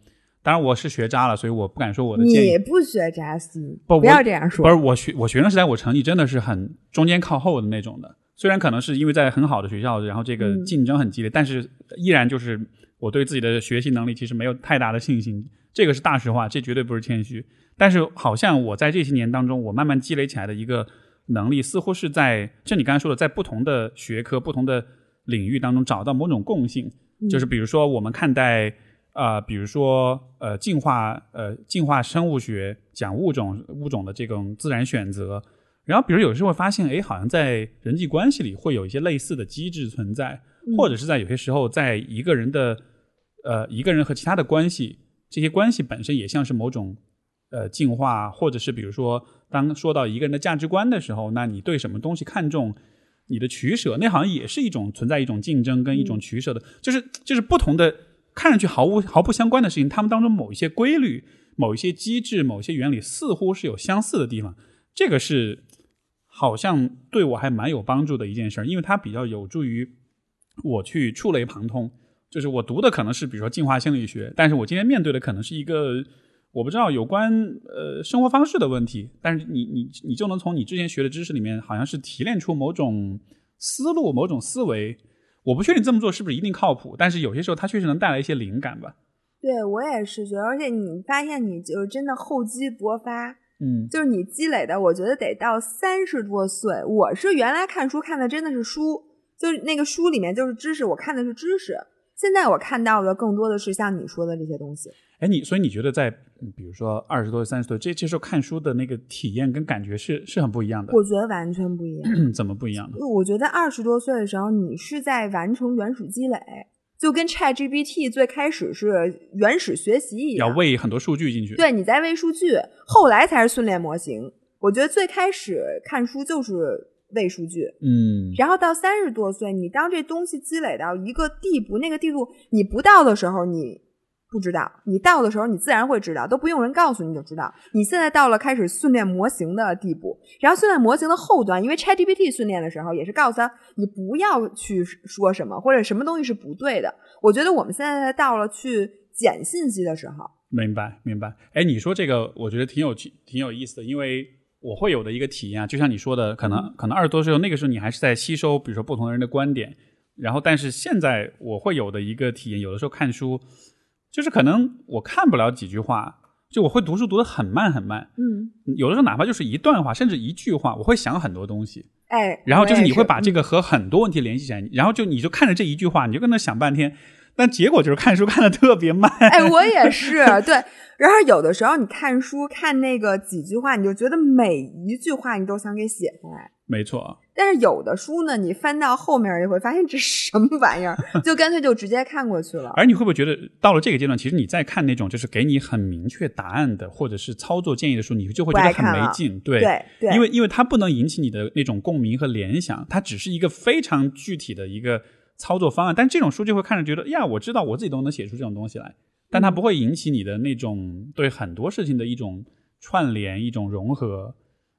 当然我是学渣了，所以我不敢说我的建议。你不学渣是，不不要这样说。不是我学我学生时代，我成绩真的是很中间靠后的那种的。虽然可能是因为在很好的学校，然后这个竞争很激烈，但是依然就是我对自己的学习能力其实没有太大的信心，这个是大实话，这绝对不是谦虚。但是好像我在这些年当中，我慢慢积累起来的一个能力，似乎是在就你刚才说的，在不同的学科、不同的领域当中找到某种共性，就是比如说我们看待啊，比如说呃进化呃进化生物学讲物种物种的这种自然选择。然后，比如有时候会发现，哎，好像在人际关系里会有一些类似的机制存在，或者是在有些时候，在一个人的呃一个人和其他的关系，这些关系本身也像是某种呃进化，或者是比如说，当说到一个人的价值观的时候，那你对什么东西看重，你的取舍，那好像也是一种存在一种竞争跟一种取舍的，就是就是不同的看上去毫无毫不相关的事情，他们当中某一些规律、某一些机制、某些原理似乎是有相似的地方，这个是。好像对我还蛮有帮助的一件事儿，因为它比较有助于我去触类旁通。就是我读的可能是比如说进化心理学，但是我今天面对的可能是一个我不知道有关呃生活方式的问题。但是你你你就能从你之前学的知识里面，好像是提炼出某种思路、某种思维。我不确定这么做是不是一定靠谱，但是有些时候它确实能带来一些灵感吧。对我也是觉得，而且你发现你就真的厚积薄发。嗯，就是你积累的，我觉得得到三十多岁。我是原来看书看的真的是书，就是那个书里面就是知识，我看的是知识。现在我看到的更多的是像你说的这些东西。哎，你所以你觉得在比如说二十多、三十多这这时候看书的那个体验跟感觉是是很不一样的？我觉得完全不一样。怎么不一样呢？我觉得二十多岁的时候，你是在完成原始积累。就跟 Chat GPT 最开始是原始学习一样，要喂很多数据进去。对，你在喂数据，后来才是训练模型。我觉得最开始看书就是喂数据，嗯，然后到三十多岁，你当这东西积累到一个地步，那个地步你不到的时候，你。不知道，你到的时候你自然会知道，都不用人告诉你就知道。你现在到了开始训练模型的地步，然后训练模型的后端，因为 ChatGPT 训练的时候也是告诉他你不要去说什么或者什么东西是不对的。我觉得我们现在到了去捡信息的时候。明白，明白。哎，你说这个我觉得挺有趣、挺有意思的，因为我会有的一个体验啊，就像你说的，可能可能二十多岁那个时候你还是在吸收，比如说不同的人的观点，然后但是现在我会有的一个体验，有的时候看书。就是可能我看不了几句话，就我会读书读得很慢很慢，嗯，有的时候哪怕就是一段话，甚至一句话，我会想很多东西，哎，然后就是你会把这个和很多问题联系起来，然后就你就看着这一句话，你就跟那想半天，但结果就是看书看的特别慢，哎，我也是，对，然后有的时候你看书看那个几句话，你就觉得每一句话你都想给写下来，没错。但是有的书呢，你翻到后面你会发现这什么玩意儿，就干脆就直接看过去了。而你会不会觉得到了这个阶段，其实你再看那种就是给你很明确答案的，或者是操作建议的书，你就会觉得很没劲。对对对，因为因为它不能引起你的那种共鸣和联想，它只是一个非常具体的一个操作方案。但这种书就会看着觉得呀，我知道我自己都能写出这种东西来，但它不会引起你的那种对很多事情的一种串联、一种融合。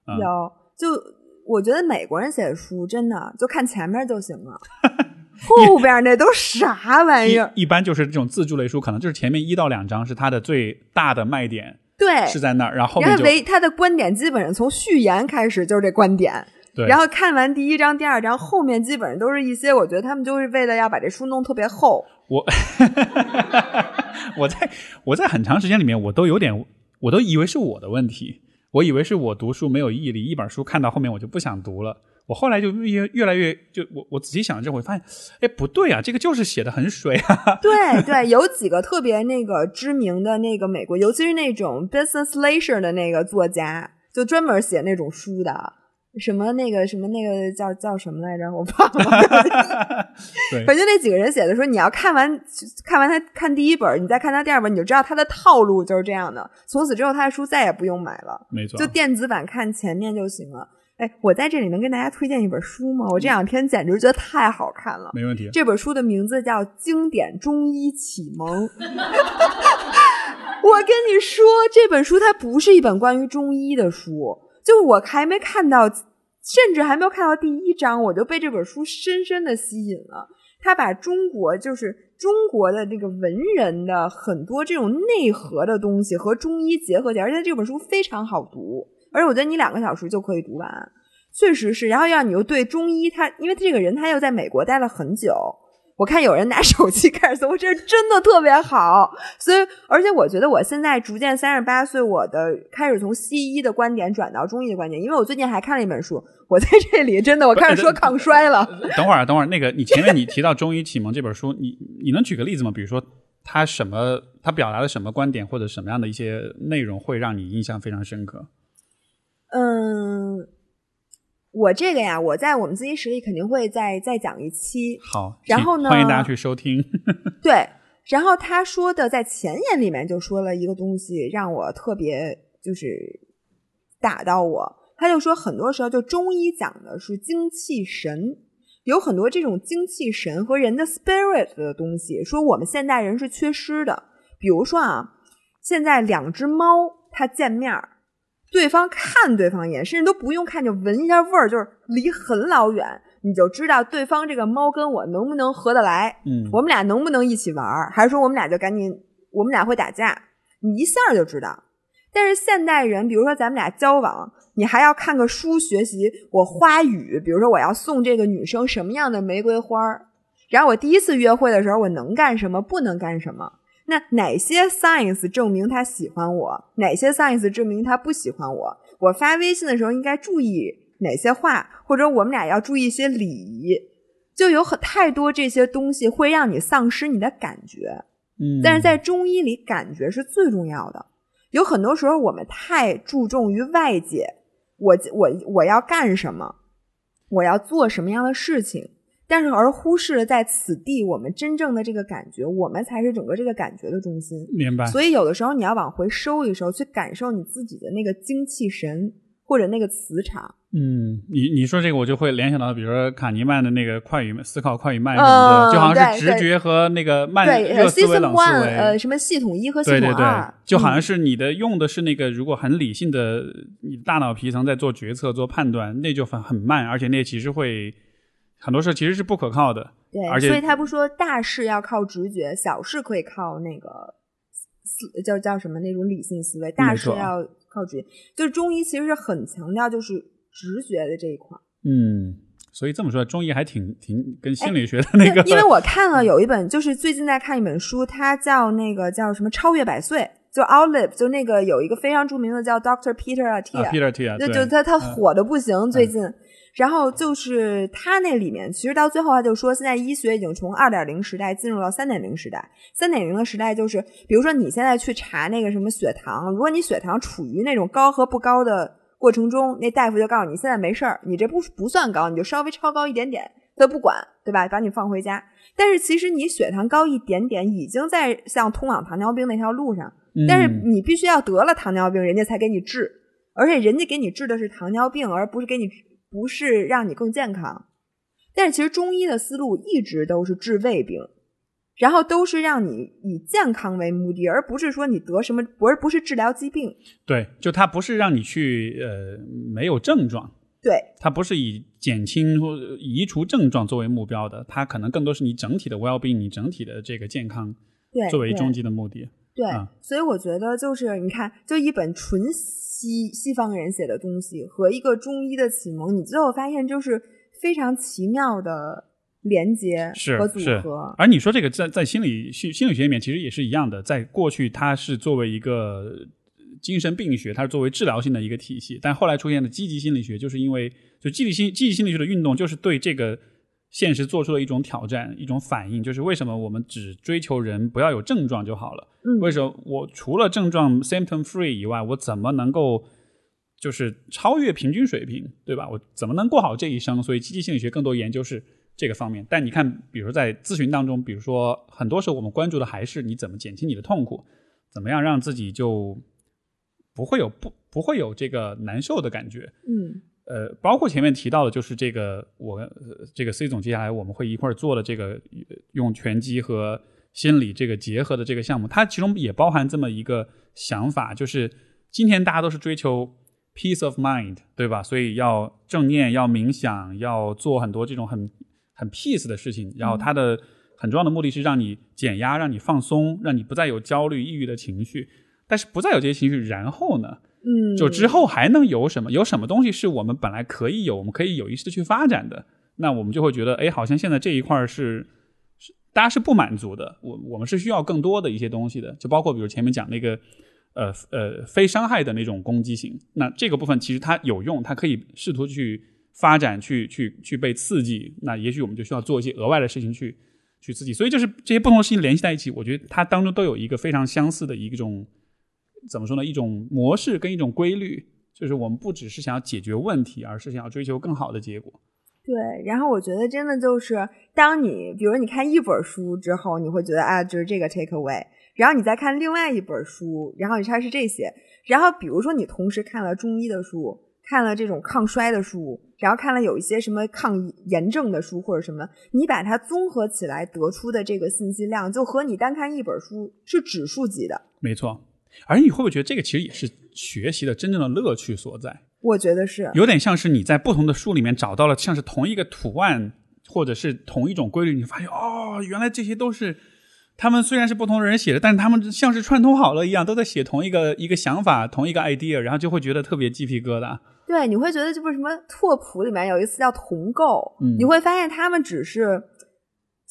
有就。我觉得美国人写的书真的就看前面就行了，后边那都啥玩意儿？一般就是这种自助类书，可能就是前面一到两章是它的最大的卖点，对，是在那儿，然后后面为他的观点基本上从序言开始就是这观点，对，然后看完第一章、第二章，后面基本上都是一些我觉得他们就是为了要把这书弄特别厚。我 我在我在很长时间里面，我都有点，我都以为是我的问题。我以为是我读书没有毅力，一本书看到后面我就不想读了。我后来就越越来越就我我仔细想这会，发现，哎，不对啊，这个就是写的很水啊。对对，有几个特别那个知名的那个美国，尤其是那种 business leisure 的那个作家，就专门写那种书的。什么那个什么那个叫叫什么来着？我忘了。对，反正那几个人写的说，你要看完看完他看第一本，你再看他第二本，你就知道他的套路就是这样的。从此之后，他的书再也不用买了，没错，就电子版看前面就行了。哎，我在这里能跟大家推荐一本书吗？我这两天简直觉得太好看了。没问题。这本书的名字叫《经典中医启蒙》。我跟你说，这本书它不是一本关于中医的书。就我还没看到，甚至还没有看到第一章，我就被这本书深深的吸引了。他把中国就是中国的这个文人的很多这种内核的东西和中医结合起来，而且这本书非常好读，而且我觉得你两个小时就可以读完，确实是。然后让你又对中医，他因为这个人他又在美国待了很久。我看有人拿手机开始搜，这真的特别好。所以，而且我觉得我现在逐渐三十八岁，我的开始从西医的观点转到中医的观点。因为我最近还看了一本书，我在这里真的我开始说抗衰了。等会儿，等会儿，那个你前面你提到《中医启蒙》这本书，你你能举个例子吗？比如说他什么，他表达了什么观点，或者什么样的一些内容会让你印象非常深刻？嗯。我这个呀，我在我们自习室里肯定会再再讲一期。好，然后呢，欢迎大家去收听。对，然后他说的在前言里面就说了一个东西，让我特别就是打到我。他就说，很多时候就中医讲的是精气神，有很多这种精气神和人的 spirit 的东西，说我们现代人是缺失的。比如说啊，现在两只猫它见面儿。对方看对方一眼，甚至都不用看，就闻一下味儿，就是离很老远，你就知道对方这个猫跟我能不能合得来。嗯，我们俩能不能一起玩儿，还是说我们俩就赶紧，我们俩会打架，你一下就知道。但是现代人，比如说咱们俩交往，你还要看个书学习我花语，比如说我要送这个女生什么样的玫瑰花儿，然后我第一次约会的时候，我能干什么，不能干什么。那哪些 science 证明他喜欢我？哪些 science 证明他不喜欢我？我发微信的时候应该注意哪些话？或者我们俩要注意一些礼仪？就有很太多这些东西会让你丧失你的感觉。嗯，但是在中医里，感觉是最重要的。有很多时候我们太注重于外界，我我我要干什么？我要做什么样的事情？但是而忽视了在此地我们真正的这个感觉，我们才是整个这个感觉的中心。明白。所以有的时候你要往回收一收，去感受你自己的那个精气神或者那个磁场。嗯，你你说这个我就会联想到，比如说卡尼曼的那个快与思考快与慢什么的，就好像是直觉和那个慢热思维冷思维，呃，什么系统一和系统二，就好像是你的用的是那个如果很理性的，你大脑皮层在做决策做判断，那就很很慢，而且那其实会。很多事其实是不可靠的，对，而且所以他不说大事要靠直觉，小事可以靠那个思叫叫什么那种理性思维，大事要靠直觉。就是中医其实是很强调就是直觉的这一块。嗯，所以这么说，中医还挺挺跟心理学的那个。因为我看了有一本，就是最近在看一本书，它叫那个叫什么《超越百岁》，就 Outlive，就那个有一个非常著名的叫 Doctor Peter Attia，Peter Attia，就就他他火的不行，最近。然后就是他那里面，其实到最后他就说，现在医学已经从二点零时代进入到三点零时代。三点零的时代就是，比如说你现在去查那个什么血糖，如果你血糖处于那种高和不高的过程中，那大夫就告诉你现在没事儿，你这不不算高，你就稍微超高一点点，他不管，对吧？把你放回家。但是其实你血糖高一点点，已经在像通往糖尿病那条路上。但是你必须要得了糖尿病，人家才给你治，而且人家给你治的是糖尿病，而不是给你不是让你更健康。但是其实中医的思路一直都是治胃病，然后都是让你以健康为目的，而不是说你得什么，而不是治疗疾病。对，就它不是让你去呃没有症状，对，它不是以减轻或移除症状作为目标的，它可能更多是你整体的 well being，你整体的这个健康对作为终极的目的。对，嗯所以我觉得就是你看，就一本纯西西方人写的东西和一个中医的启蒙，你最后发现就是非常奇妙的连接是和组是合。而你说这个在在心理心心理学里面其实也是一样的，在过去它是作为一个精神病学，它是作为治疗性的一个体系，但后来出现的积极心理学，就是因为就积极心积极心理学的运动，就是对这个现实做出了一种挑战，一种反应，就是为什么我们只追求人不要有症状就好了？嗯，为什么我除了症状 symptom free 以外，我怎么能够就是超越平均水平，对吧？我怎么能过好这一生？所以积极心理学更多研究是这个方面。但你看，比如在咨询当中，比如说很多时候我们关注的还是你怎么减轻你的痛苦，怎么样让自己就不会有不不会有这个难受的感觉。嗯呃，包括前面提到的，就是这个我、呃这个 C 总接下来我们会一块儿做的这个呃用拳击和心理这个结合的这个项目，它其中也包含这么一个想法，就是今天大家都是追求 peace of mind，对吧？所以要正念，要冥想，要做很多这种很很 peace 的事情，然后它的很重要的目的是让你减压，让你放松，让你不再有焦虑、抑郁的情绪。但是不再有这些情绪，然后呢？嗯，就之后还能有什么？有什么东西是我们本来可以有，我们可以有意识的去发展的？那我们就会觉得，哎，好像现在这一块是是大家是不满足的。我我们是需要更多的一些东西的，就包括比如前面讲那个呃呃非伤害的那种攻击型。那这个部分其实它有用，它可以试图去发展，去去去被刺激。那也许我们就需要做一些额外的事情去去刺激。所以就是这些不同的事情联系在一起，我觉得它当中都有一个非常相似的一种。怎么说呢？一种模式跟一种规律，就是我们不只是想要解决问题，而是想要追求更好的结果。对，然后我觉得真的就是，当你比如你看一本书之后，你会觉得啊，就是这个 take away，然后你再看另外一本书，然后你它是这些，然后比如说你同时看了中医的书，看了这种抗衰的书，然后看了有一些什么抗炎症的书或者什么，你把它综合起来得出的这个信息量，就和你单看一本书是指数级的。没错，而你会不会觉得这个其实也是学习的真正的乐趣所在？我觉得是，有点像是你在不同的书里面找到了像是同一个图案，或者是同一种规律，你发现哦，原来这些都是他们虽然是不同的人写的，但是他们像是串通好了一样，都在写同一个一个想法，同一个 idea，然后就会觉得特别鸡皮疙瘩。对，你会觉得这不是什么拓扑里面有一次叫同构，嗯你会发现他们只是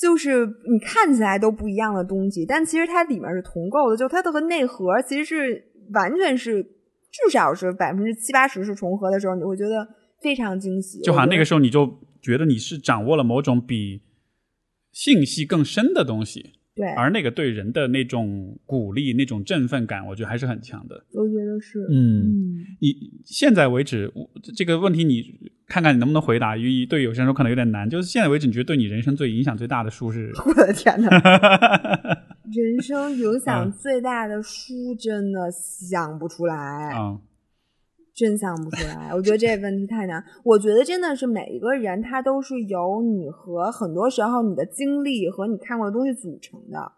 就是你看起来都不一样的东西，但其实它里面是同构的，就它的和内核其实是完全是至少是百分之七八十是重合的时候，你会觉得非常惊喜。就好像那个，时候你就觉得你是掌握了某种比信息更深的东西，对，而那个对人的那种鼓励、那种振奋感，我觉得还是很强的。我觉得是，嗯，嗯，你现在为止，我这个问题你看看你能不能回答？因为对有些人说可能有点难。就是现在为止，你觉得对你人生最影响最大的书是？我的天呐，人生影响嗯最大的书真的想不出来。啊、真想不出来，我觉得这个问题太难。我觉得真的是每一个人他都是由你和很多时候你的经历和你看过的东西组成的，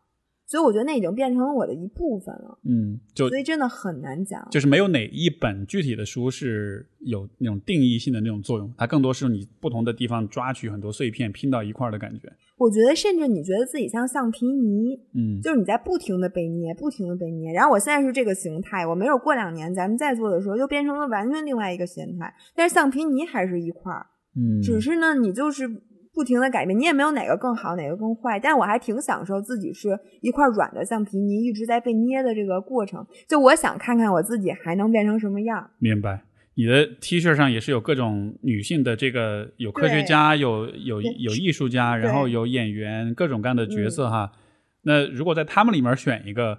所以我觉得那已经变成了我的一部分了，嗯，就所以真的很难讲。就是没有哪一本具体的书是有那种定义性的那种作用，它更多是你不同的地方抓取很多碎片拼到一块儿的感觉。我觉得甚至你觉得自己像橡皮泥，嗯，就是你在不停的被捏，不停的被捏。然后我现在是这个形态，我没准过两年咱们再做的时候，又变成了完全另外一个形态。但是橡皮泥还是一块儿，嗯，只是呢，你就是不停的改变，你也没有哪个更好，哪个更坏。但是我还挺享受自己是一块软的橡皮泥，一直在被捏的这个过程。就我想看看我自己还能变成什么样。明白。你的 T 恤上也是有各种女性的这个，有科学家，有有有艺术家，然后有演员，各种各样的角色哈。那如果在他们里面选一个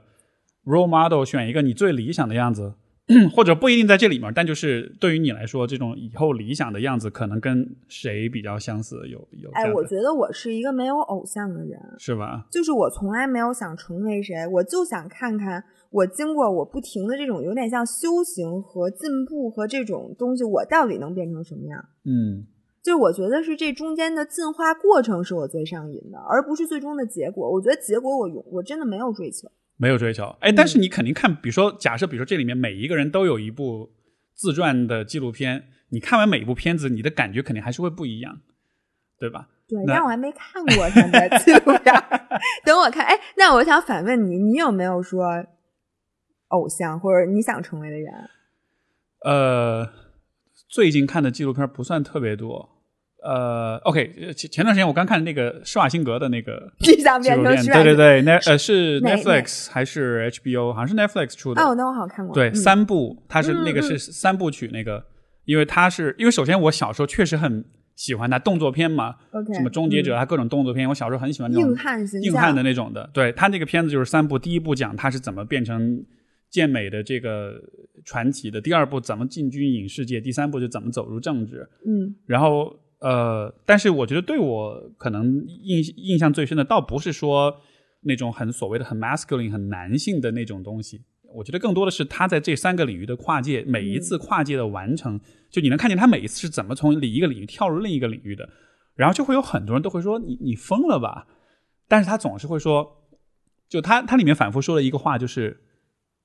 role model，选一个你最理想的样子，或者不一定在这里面，但就是对于你来说，这种以后理想的样子，可能跟谁比较相似？有有哎，我觉得我是一个没有偶像的人，是吧？就是我从来没有想成为谁，我就想看看我经过我不停的这种有点像修行和进步和这种东西，我到底能变成什么样？嗯，就是我觉得是这中间的进化过程是我最上瘾的，而不是最终的结果。我觉得结果我永我真的没有追求。没有追求，哎，但是你肯定看，比如说，假设，比如说这里面每一个人都有一部自传的纪录片，你看完每一部片子，你的感觉肯定还是会不一样，对吧？对，但我还没看过他的纪录片，等我看。哎，那我想反问你，你有没有说偶像或者你想成为的人？呃，最近看的纪录片不算特别多。呃，OK，前前段时间我刚看那个施瓦辛格的那个 纪录片，对对对，那呃是 Netflix 还是 HBO？好像是 Netflix 出的。哦，那我好像看过。对，三部，它是那个是三部曲，那个，因为它是因为首先我小时候确实很喜欢它动作片嘛，OK，什么终结者，它各种动作片，我小时候很喜欢那种硬汉形硬汉的那种的。对他那个片子就是三部，第一部讲他是怎么变成健美的这个传奇的，第二部怎么进军影视界，第三部就怎么走入政治。嗯，然后。呃，但是我觉得对我可能印印象最深的，倒不是说那种很所谓的很 masculine 很男性的那种东西。我觉得更多的是他在这三个领域的跨界，每一次跨界的完成，就你能看见他每一次是怎么从一个领域跳入另一个领域的。然后就会有很多人都会说你你疯了吧？但是他总是会说，就他他里面反复说的一个话就是，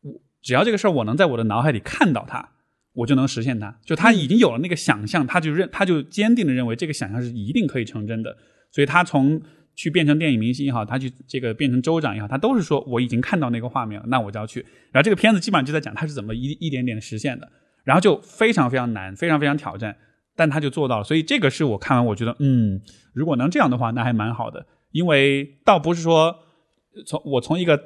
我只要这个事儿我能在我的脑海里看到它。我就能实现它，就他已经有了那个想象，他就认，他就坚定的认为这个想象是一定可以成真的。所以他从去变成电影明星也好，他去这个变成州长也好，他都是说我已经看到那个画面了，那我就要去。然后这个片子基本上就在讲他是怎么一一点点的实现的，然后就非常非常难，非常非常挑战，但他就做到了。所以这个是我看完我觉得，嗯，如果能这样的话，那还蛮好的。因为倒不是说从我从一个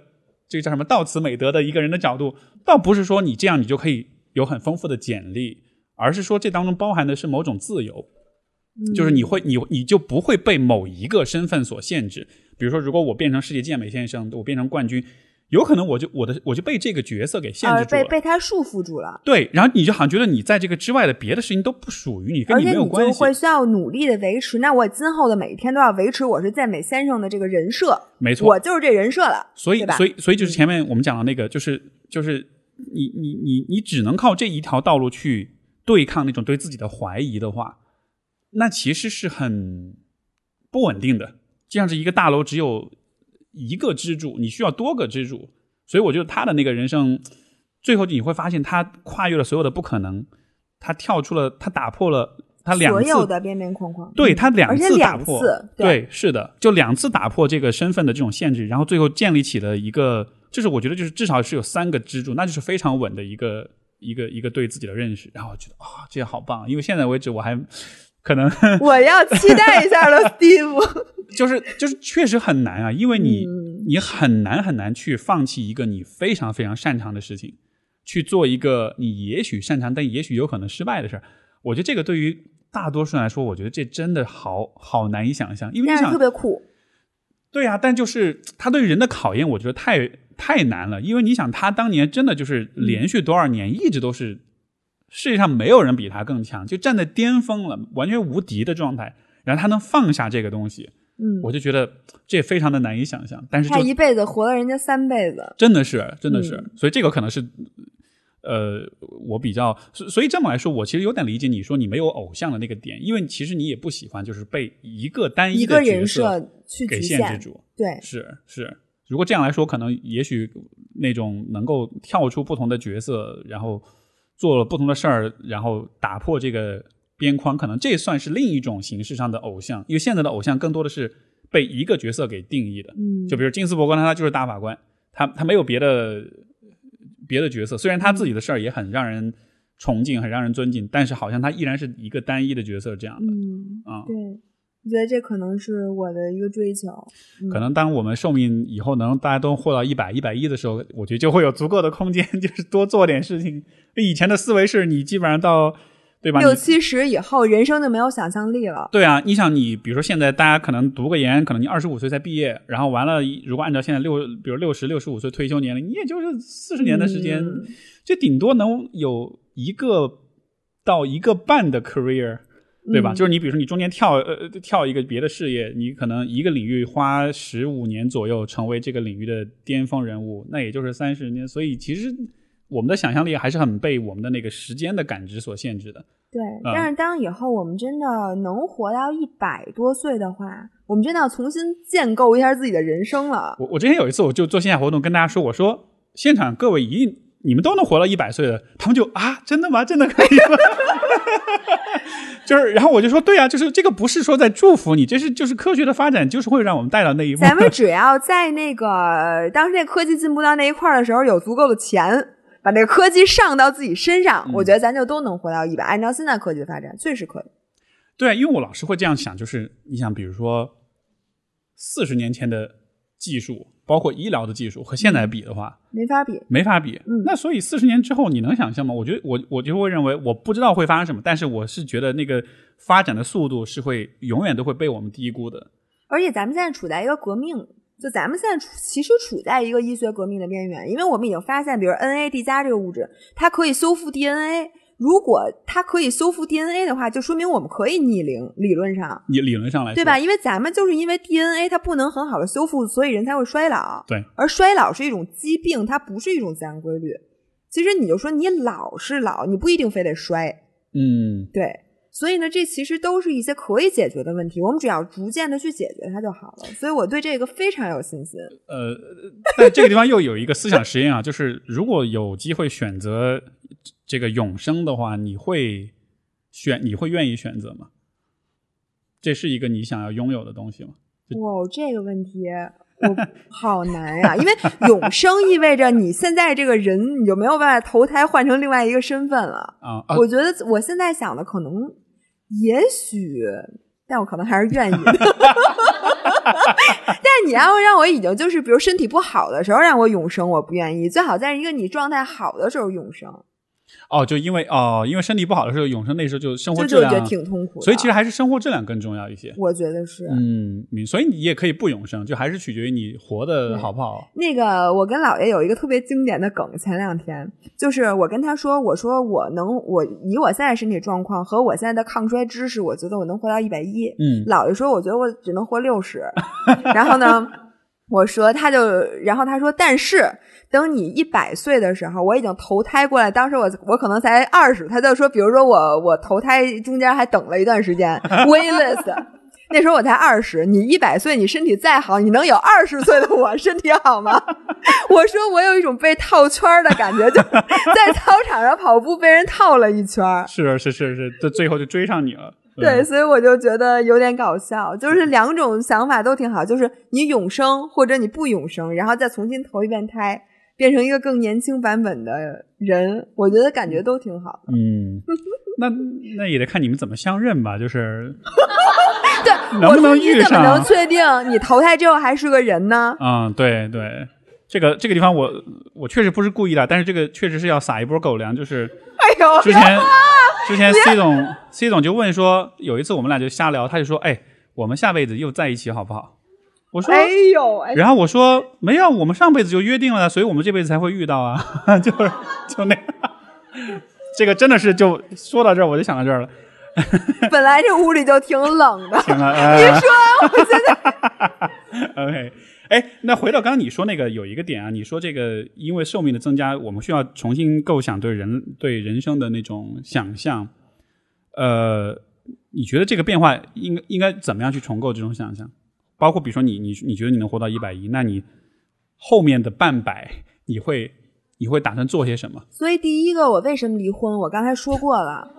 这个叫什么到此美德的一个人的角度，倒不是说你这样你就可以。有很丰富的简历，而是说这当中包含的是某种自由，就是你会你你就不会被某一个身份所限制。比如说，如果我变成世界健美先生，我变成冠军，有可能我就我的我就被这个角色给限制住了，被被他束缚住了。对，然后你就好像觉得你在这个之外的别的事情都不属于你，跟你没有关系。而且你就会需要努力的维持。那我今后的每一天都要维持我是健美先生的这个人设，没错，我就是这人设了。所以，所以，所以就是前面我们讲的那个，就是就是。你你你你只能靠这一条道路去对抗那种对自己的怀疑的话，那其实是很不稳定的。就像是一个大楼只有一个支柱，你需要多个支柱。所以我觉得他的那个人生，最后你会发现他跨越了所有的不可能，他跳出了，他打破了他两次所有的边边框框。对他两次打破，对，是的，就两次打破这个身份的这种限制，然后最后建立起了一个。就是我觉得，就是至少是有三个支柱，那就是非常稳的一个一个一个对自己的认识。然后觉得啊，这也好棒，因为现在为止我还可能 我要期待一下了，Steve。就是就是确实很难啊，因为你你很难很难去放弃一个你非常非常擅长的事情，去做一个你也许擅长但也许有可能失败的事儿。我觉得这个对于大多数人来说，我觉得这真的好好难以想象，因为你想特别酷。对啊，但就是他对人的考验，我觉得太。太难了，因为你想，他当年真的就是连续多少年一直都是世界上没有人比他更强，就站在巅峰了，完全无敌的状态。然后他能放下这个东西，嗯，我就觉得这非常的难以想象。但是他一辈子活了人家三辈子，真的是，真的是。所以这个可能是，呃，我比较，所以这么来说，我其实有点理解你说你没有偶像的那个点，因为其实你也不喜欢就是被一个单一的角色去给限制住，对，是是。如果这样来说，可能也许那种能够跳出不同的角色，然后做了不同的事儿，然后打破这个边框，可能这算是另一种形式上的偶像。因为现在的偶像更多的是被一个角色给定义的。嗯，就比如金斯伯格，他就是大法官，他他没有别的别的角色。虽然他自己的事儿也很让人崇敬，很让人尊敬，但是好像他依然是一个单一的角色这样的。嗯啊，对。我觉得这可能是我的一个追求。可能当我们寿命以后能大家都活到一百、一百一的时候，我觉得就会有足够的空间，就是多做点事情。以前的思维是你基本上到对吧？六七十以后，人生就没有想象力了。对啊，你想你，比如说现在大家可能读个研，可能你二十五岁才毕业，然后完了，如果按照现在六，比如六十六十五岁退休年龄，你也就是四十年的时间，嗯就顶多能有一个到一个半的 career，对吧？嗯就是你比如说你中间跳呃跳一个别的事业，你可能一个领域花十五年左右成为这个领域的巅峰人物，那也就是三十年。所以其实我们的想象力还是很被我们的那个时间的感知所限制的。对，嗯但是当以后我们真的能活到一百多岁的话，我们真的要重新建构一下自己的人生了。我我之前有一次我就做线下活动跟大家说，我说现场各位一定你们都能活到一百岁的，他们就啊真的吗？真的可以吗？就是，然后我就说对啊，就是这个不是说在祝福你，这是就是科学的发展，就是会让我们带到那一步。咱们只要在那个当时那科技进步到那一块儿的时候，有足够的钱，把那个科技上到自己身上，嗯我觉得咱就都能活到一百。按照现在科技的发展，确实可以。对，因为我老是会这样想，就是你想，比如说四十年前的技术，包括医疗的技术和现在比的话，没法比。没法比。嗯那所以四十年之后，你能想象吗？我觉得我我就会认为，我不知道会发生什么，但是我是觉得那个发展的速度是会永远都会被我们低估的。而且咱们现在处在一个革命，就咱们现在处其实处在一个医学革命的边缘，因为我们已经发现，比如 NAD 加这个物质，它可以修复 DNA。如果它可以修复 DNA 的话，就说明我们可以逆龄，理论上，理理论上来说，对吧？？因为咱们就是因为 DNA 它不能很好的修复，所以人才会衰老。对，而衰老是一种疾病，它不是一种自然规律。其实你就说你老是老，你不一定非得衰，嗯，对。所以呢，这其实都是一些可以解决的问题，我们只要逐渐的去解决它就好了。所以我对这个非常有信心。呃，但这个地方又有一个思想实验啊，就是如果有机会选择这个永生的话，你会选你会愿意选择吗？这是一个你想要拥有的东西吗？哇，这个问题我好难呀、因为永生意味着你现在这个人你就没有办法投胎换成另外一个身份了。啊啊，我觉得我现在想的可能，也许，但我可能还是愿意的。但你要让我已经就是，比如身体不好的时候让我永生，我不愿意。最好在一个你状态好的时候永生，哦，就因为哦，因为身体不好的时候，永生那时候就生活质量，挺痛苦的。所以其实还是生活质量更重要一些。我觉得是。嗯，明所以你也可以不永生，就还是取决于你活得好不好。那个，我跟姥爷有一个特别经典的梗，前两天就是我跟他说，我说我能，我以我现在身体状况和我现在的抗衰知识，我觉得我能活到一百一。嗯姥爷说，我觉得我只能活六十。然后呢，我说，他就，然后他说，但是等你一百岁的时候，我已经投胎过来，当时我我可能才二十，他就说，比如说我我投胎中间还等了一段时间，waitlist。那时候我才二十，你一百岁，你身体再好，你能有二十岁的我身体好吗？我说我有一种被套圈的感觉，就 在操场上跑步被人套了一圈。是是是是，这最后就追上你了。对，嗯所以我就觉得有点搞笑，就是两种想法都挺好，就是你永生或者你不永生，然后再重新投一遍胎，变成一个更年轻版本的人，我觉得感觉都挺好的。嗯，那那也得看你们怎么相认吧，就是对，能不能遇怎么能确定你投胎之后还是个人呢？嗯，对对，这个这个地方我我确实不是故意的，但是这个确实是要撒一波狗粮，就是哎呦，之前之前 C 总 C 总就问说，有一次我们俩就瞎聊，他就说，哎，我们下辈子又在一起好不好？我说，哎呦，哎，然后我说没有，我们上辈子就约定了，所以我们这辈子才会遇到啊，就是就那样。这个真的是就说到这儿，我就想到这儿了。本来这屋里就挺冷的，行了，呃、你说我现在 OK，哎，那回到刚刚你说那个有一个点啊，你说这个因为寿命的增加，我们需要重新构想对人对人生的那种想象。呃，你觉得这个变化应该应该怎么样去重构这种想象？包括比如说你你你觉得你能活到一百一，那你后面的半百你会你会打算做些什么？所以第一个，我为什么离婚？我刚才说过了。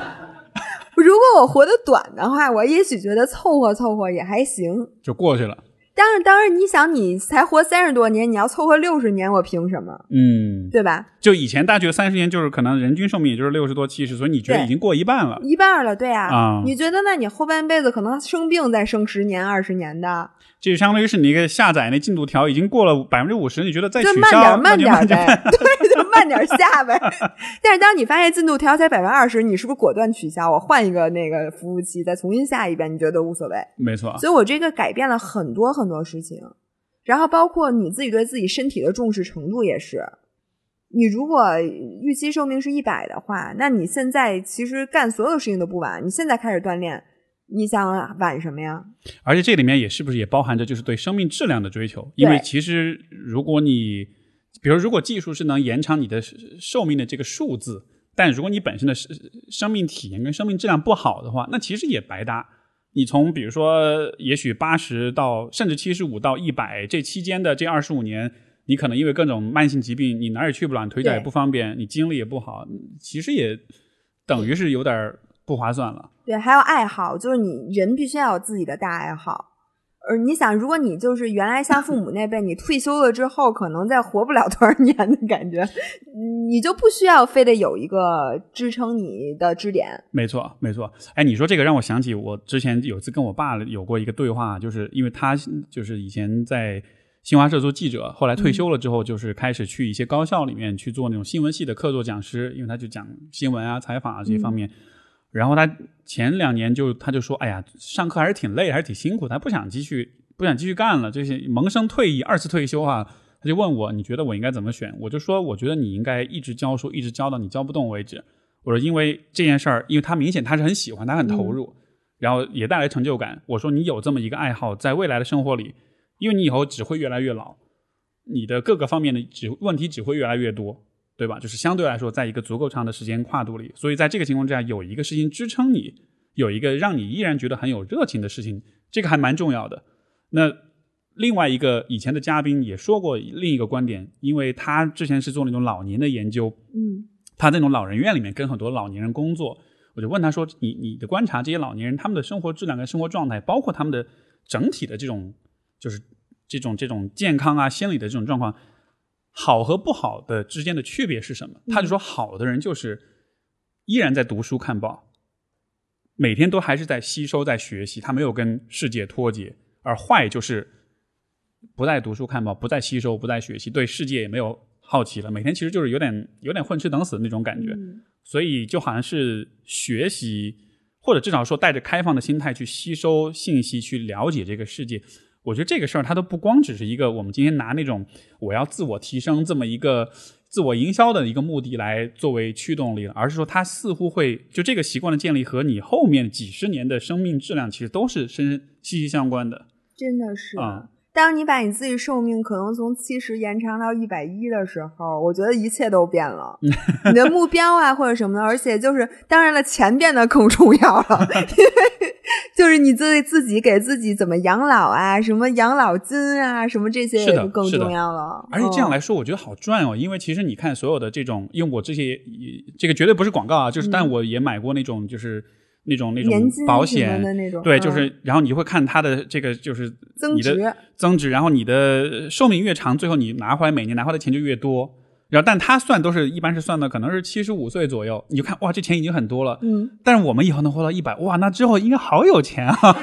如果我活得短的话，我也许觉得凑合凑合也还行。就过去了。当然，当然，你想，你才活三十多年，你要凑合六十年，我凭什么？嗯，对吧？就以前大家觉得三十年就是可能人均寿命也就是六十多七十，所以你觉得已经过一半了。一半了，对啊。啊你觉得，那你后半辈子可能生病再生十年、二十年的，这就相当于是你一个下载那进度条已经过了百分之五十，你觉得再取消，慢点呗。对，就慢慢点下呗。但是当你发现进度条才百分之二十，你是不是果断取消？我换一个那个服务器，再重新下一遍？你觉得都无所谓？没错。所以我这个改变了很多很多事情，然后包括你自己对自己身体的重视程度也是。你如果预期寿命是一百的话，那你现在其实干所有事情都不晚。你现在开始锻炼，你想晚什么呀？而且这里面也是不是也包含着就是对生命质量的追求？因为其实如果你，比如如果技术是能延长你的寿命的这个数字，但如果你本身的生生命体验跟生命质量不好的话，那其实也白搭。你从比如说也许八十到甚至七十五到一百这期间的这二十五年。你可能因为各种慢性疾病，你哪儿也去不了，你腿脚也不方便，你精力也不好，其实也等于是有点不划算了。对，还有爱好，就是你人必须要有自己的大爱好。而你想，如果你就是原来像父母那辈，你退休了之后可能再活不了多少年的感觉，你就不需要非得有一个支撑你的支点。没错，没错。哎，你说这个让我想起我之前有次跟我爸有过一个对话，就是因为他就是以前在。新华社做记者，后来退休了之后，就是开始去一些高校里面去做那种新闻系的客座讲师，因为他就讲新闻啊、采访啊这些方面。然后他前两年就他就说：“哎呀，上课还是挺累，还是挺辛苦，他不想继续不想继续干了，就是萌生退役、二次退休啊。”他就问我：“你觉得我应该怎么选？”我就说：“我觉得你应该一直教书，一直教到你教不动为止。”我说：“因为这件事儿，因为他明显他是很喜欢，他很投入，然后也带来成就感。我说你有这么一个爱好，在未来的生活里。”因为你以后只会越来越老，你的各个方面的只问题只会越来越多，对吧？就是相对来说，在一个足够长的时间跨度里，所以在这个情况之下，有一个事情支撑你，有一个让你依然觉得很有热情的事情，这个还蛮重要的。那另外一个以前的嘉宾也说过另一个观点，因为他之前是做那种老年的研究，嗯，他在那种老人院里面跟很多老年人工作，我就问他说：“你你的观察，这些老年人他们的生活质量跟生活状态，包括他们的整体的这种。”就是这种这种健康啊、心理的这种状况，好和不好的之间的区别是什么？他就说，好的人就是依然在读书看报，每天都还是在吸收、在学习，他没有跟世界脱节；而坏就是不再读书看报，不再吸收，不再学习，对世界也没有好奇了，每天其实就是有点有点混吃等死的那种感觉。所以就好像是学习，或者至少说带着开放的心态去吸收信息，去了解这个世界。我觉得这个事儿，它都不光只是一个我们今天拿那种我要自我提升这么一个自我营销的一个目的来作为驱动力了，而是说它似乎会就这个习惯的建立和你后面几十年的生命质量其实都是深息息相关的。真的是啊。当你把你自己寿命可能从七十延长到一百一的时候，我觉得一切都变了，你的目标啊或者什么的，而且就是当然了，钱变得更重要了，因为就是你自自己给自己怎么养老啊，什么养老金啊，什么这些就更重要了。而且这样来说，我觉得好赚哦，因为其实你看所有的这种，因为我这些这个绝对不是广告啊，就是但我也买过那种就是。那种那种保险的那种，对，就是，然后你会看它的这个就是增值，增值，然后你的寿命越长，最后你拿回来每年拿回来的钱就越多。然后，但他算都是一般是算的，可能是七十五岁左右，你就看哇，这钱已经很多了。嗯，但是我们以后能活到一百，哇，那之后应该好有钱啊！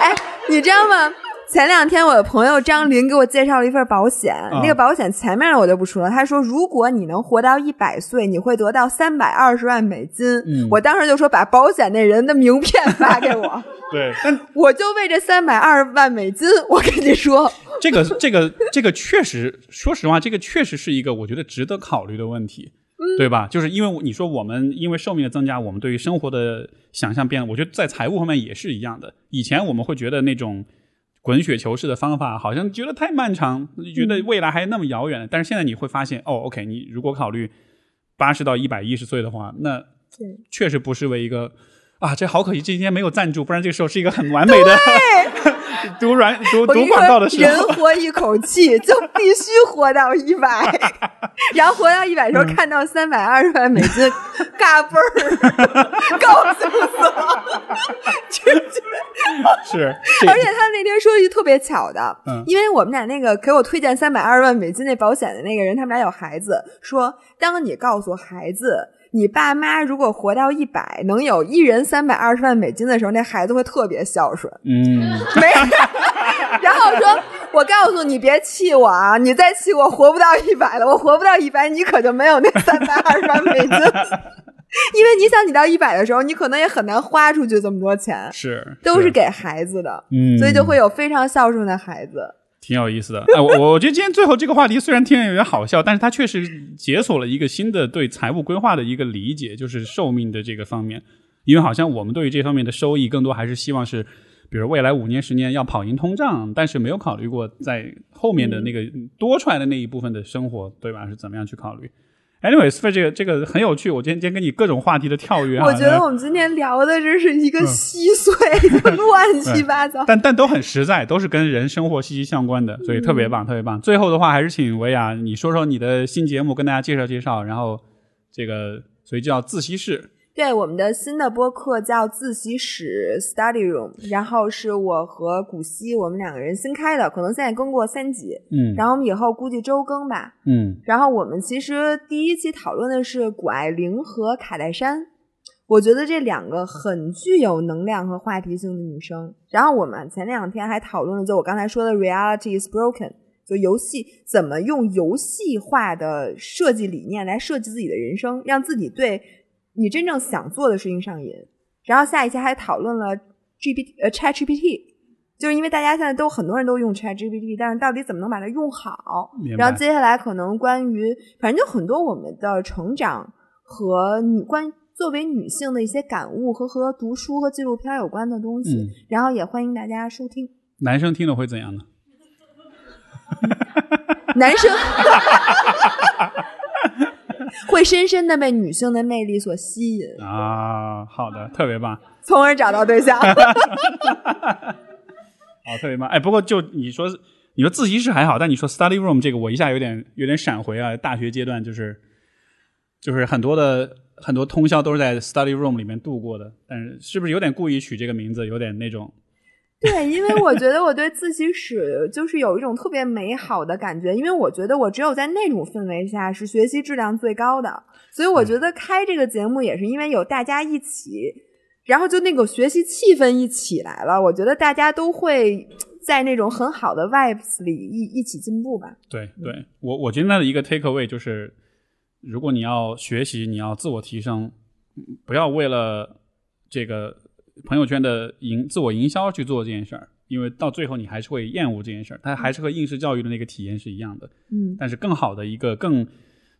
哎，你知道吗？前两天我的朋友张林给我介绍了一份保险，那个保险前面的我就不说了。他说，如果你能活到一百岁，你会得到三百二十万美金。我当时就说，把保险那人的名片发给我。对，我就为这三百二十万美金，我跟你说，这个这个这个确实，说实话，这个确实是一个我觉得值得考虑的问题，对吧？就是因为你说我们因为寿命的增加，我们对于生活的想象变了。我觉得在财务方面也是一样的。以前我们会觉得那种。滚雪球式的方法好像觉得太漫长，觉得未来还那么遥远。但是现在你会发现，哦，OK，你如果考虑八十到一百一十岁的话，那确实不失为一个。啊，这好可惜，今天没有赞助，不然这个时候是一个很完美的 读软读读广告的时候。人活一口气就必须活到一百，然后活到一百时候看到三百二十万美金，嘎嘣儿，高兴死了。是，而且他那天说一句特别巧的，因为我们俩那个给我推荐三百二十万美金那保险的那个人，他们俩有孩子，说当你告诉孩子。你爸妈如果活到一百，能有一人三百二十万美金的时候，那孩子会特别孝顺。嗯，没，然后说，我告诉你，别气我啊！你再气我，活不到一百了。我活不到一百，你可就没有那三百二十万美金。因为你想，你到一百的时候，你可能也很难花出去这么多钱，是都是给孩子的，嗯，所以就会有非常孝顺的孩子。挺有意思的。哎，我我觉得今天最后这个话题虽然听着有点好笑，但是它确实解锁了一个新的对财务规划的一个理解，就是寿命的这个方面。因为好像我们对于这方面的收益，更多还是希望是，比如未来五年、十年要跑赢通胀，但是没有考虑过在后面的那个多出来的那一部分的生活，对吧？是怎么样去考虑？Anyways，这个这个很有趣。我今天今天跟你各种话题的跳跃，我觉得我们今天聊的这是一个稀碎，嗯 乱七八糟。但但都很实在，都是跟人生活息息相关的，所以特别棒，特别棒。最后的话，还是请维亚你说说你的新节目，跟大家介绍介绍。然后这个所以叫自习室。对，我们的新的播客叫自习室 （Study Room），然后是我和古希我们两个人新开的，可能现在更过三集，嗯然后我们以后估计周更吧。嗯然后我们其实第一期讨论的是谷爱凌和卡戴珊，我觉得这两个很具有能量和话题性的女生。然后我们前两天还讨论了，就我刚才说的 “reality is broken”，就游戏怎么用游戏化的设计理念来设计自己的人生，让自己对你真正想做的事情上瘾。然后下一期还讨论了 GPT 呃 ChatGPT，就是因为大家现在都很多人都用 ChatGPT，但是到底怎么能把它用好？然后接下来可能关于反正就很多我们的成长和女关作为女性的一些感悟和和读书和纪录片有关的东西，嗯然后也欢迎大家收听。男生听了会怎样呢？男生 会深深的被女性的魅力所吸引，啊，好的，特别棒，从而找到对象。好，特别棒。哎，不过就你说，你说自习室还好，但你说 study room 这个，我一下有点有点闪回啊。大学阶段就是就是很多的很多通宵都是在 study room 里面度过的，但是是不是有点故意取这个名字，有点那种对，因为我觉得我对自习室就是有一种特别美好的感觉，因为我觉得我只有在那种氛围下是学习质量最高的，所以我觉得开这个节目也是因为有大家一起，然后就那个学习气氛一起来了，我觉得大家都会在那种很好的 vibes 里一一起进步吧。对。对，我我今天的一个 take away 就是，如果你要学习，你要自我提升，嗯不要为了这个朋友圈的营自我营销去做这件事儿，因为到最后你还是会厌恶这件事儿，它还是和应试教育的那个体验是一样的。嗯但是更好的一个更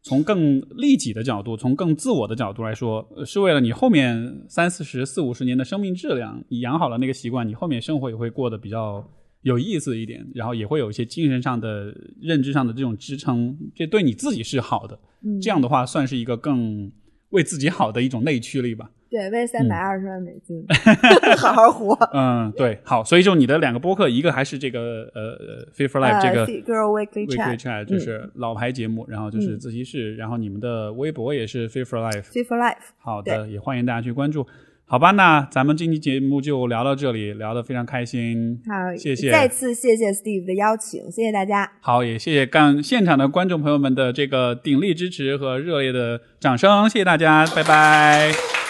从更利己的角度，从更自我的角度来说，呃是为了你后面三四十、四五十年的生命质量，你养好了那个习惯，你后面生活也会过得比较有意思一点，然后也会有一些精神上的、认知上的这种支撑，这对你自己是好的。嗯，这样的话，算是一个更为自己好的一种内驱力吧。对，为三百二十万美金，好好活。嗯，对，好，所以就你的两个播客，一个还是这个呃呃 Fit for Life 这个 Girl Weekly Weekly Chat 就是老牌节目，然后就是嗯自习室，然后你们的微博也是 Fit for Life。Fit for Life。好的，也欢迎大家去关注。好吧，那咱们这期节目就聊到这里，聊得非常开心。好，谢谢再次谢谢 Steve 的邀请，谢谢大家。好，也谢谢干现场的观众朋友们的这个鼎力支持和热烈的掌声，谢谢大家，拜拜。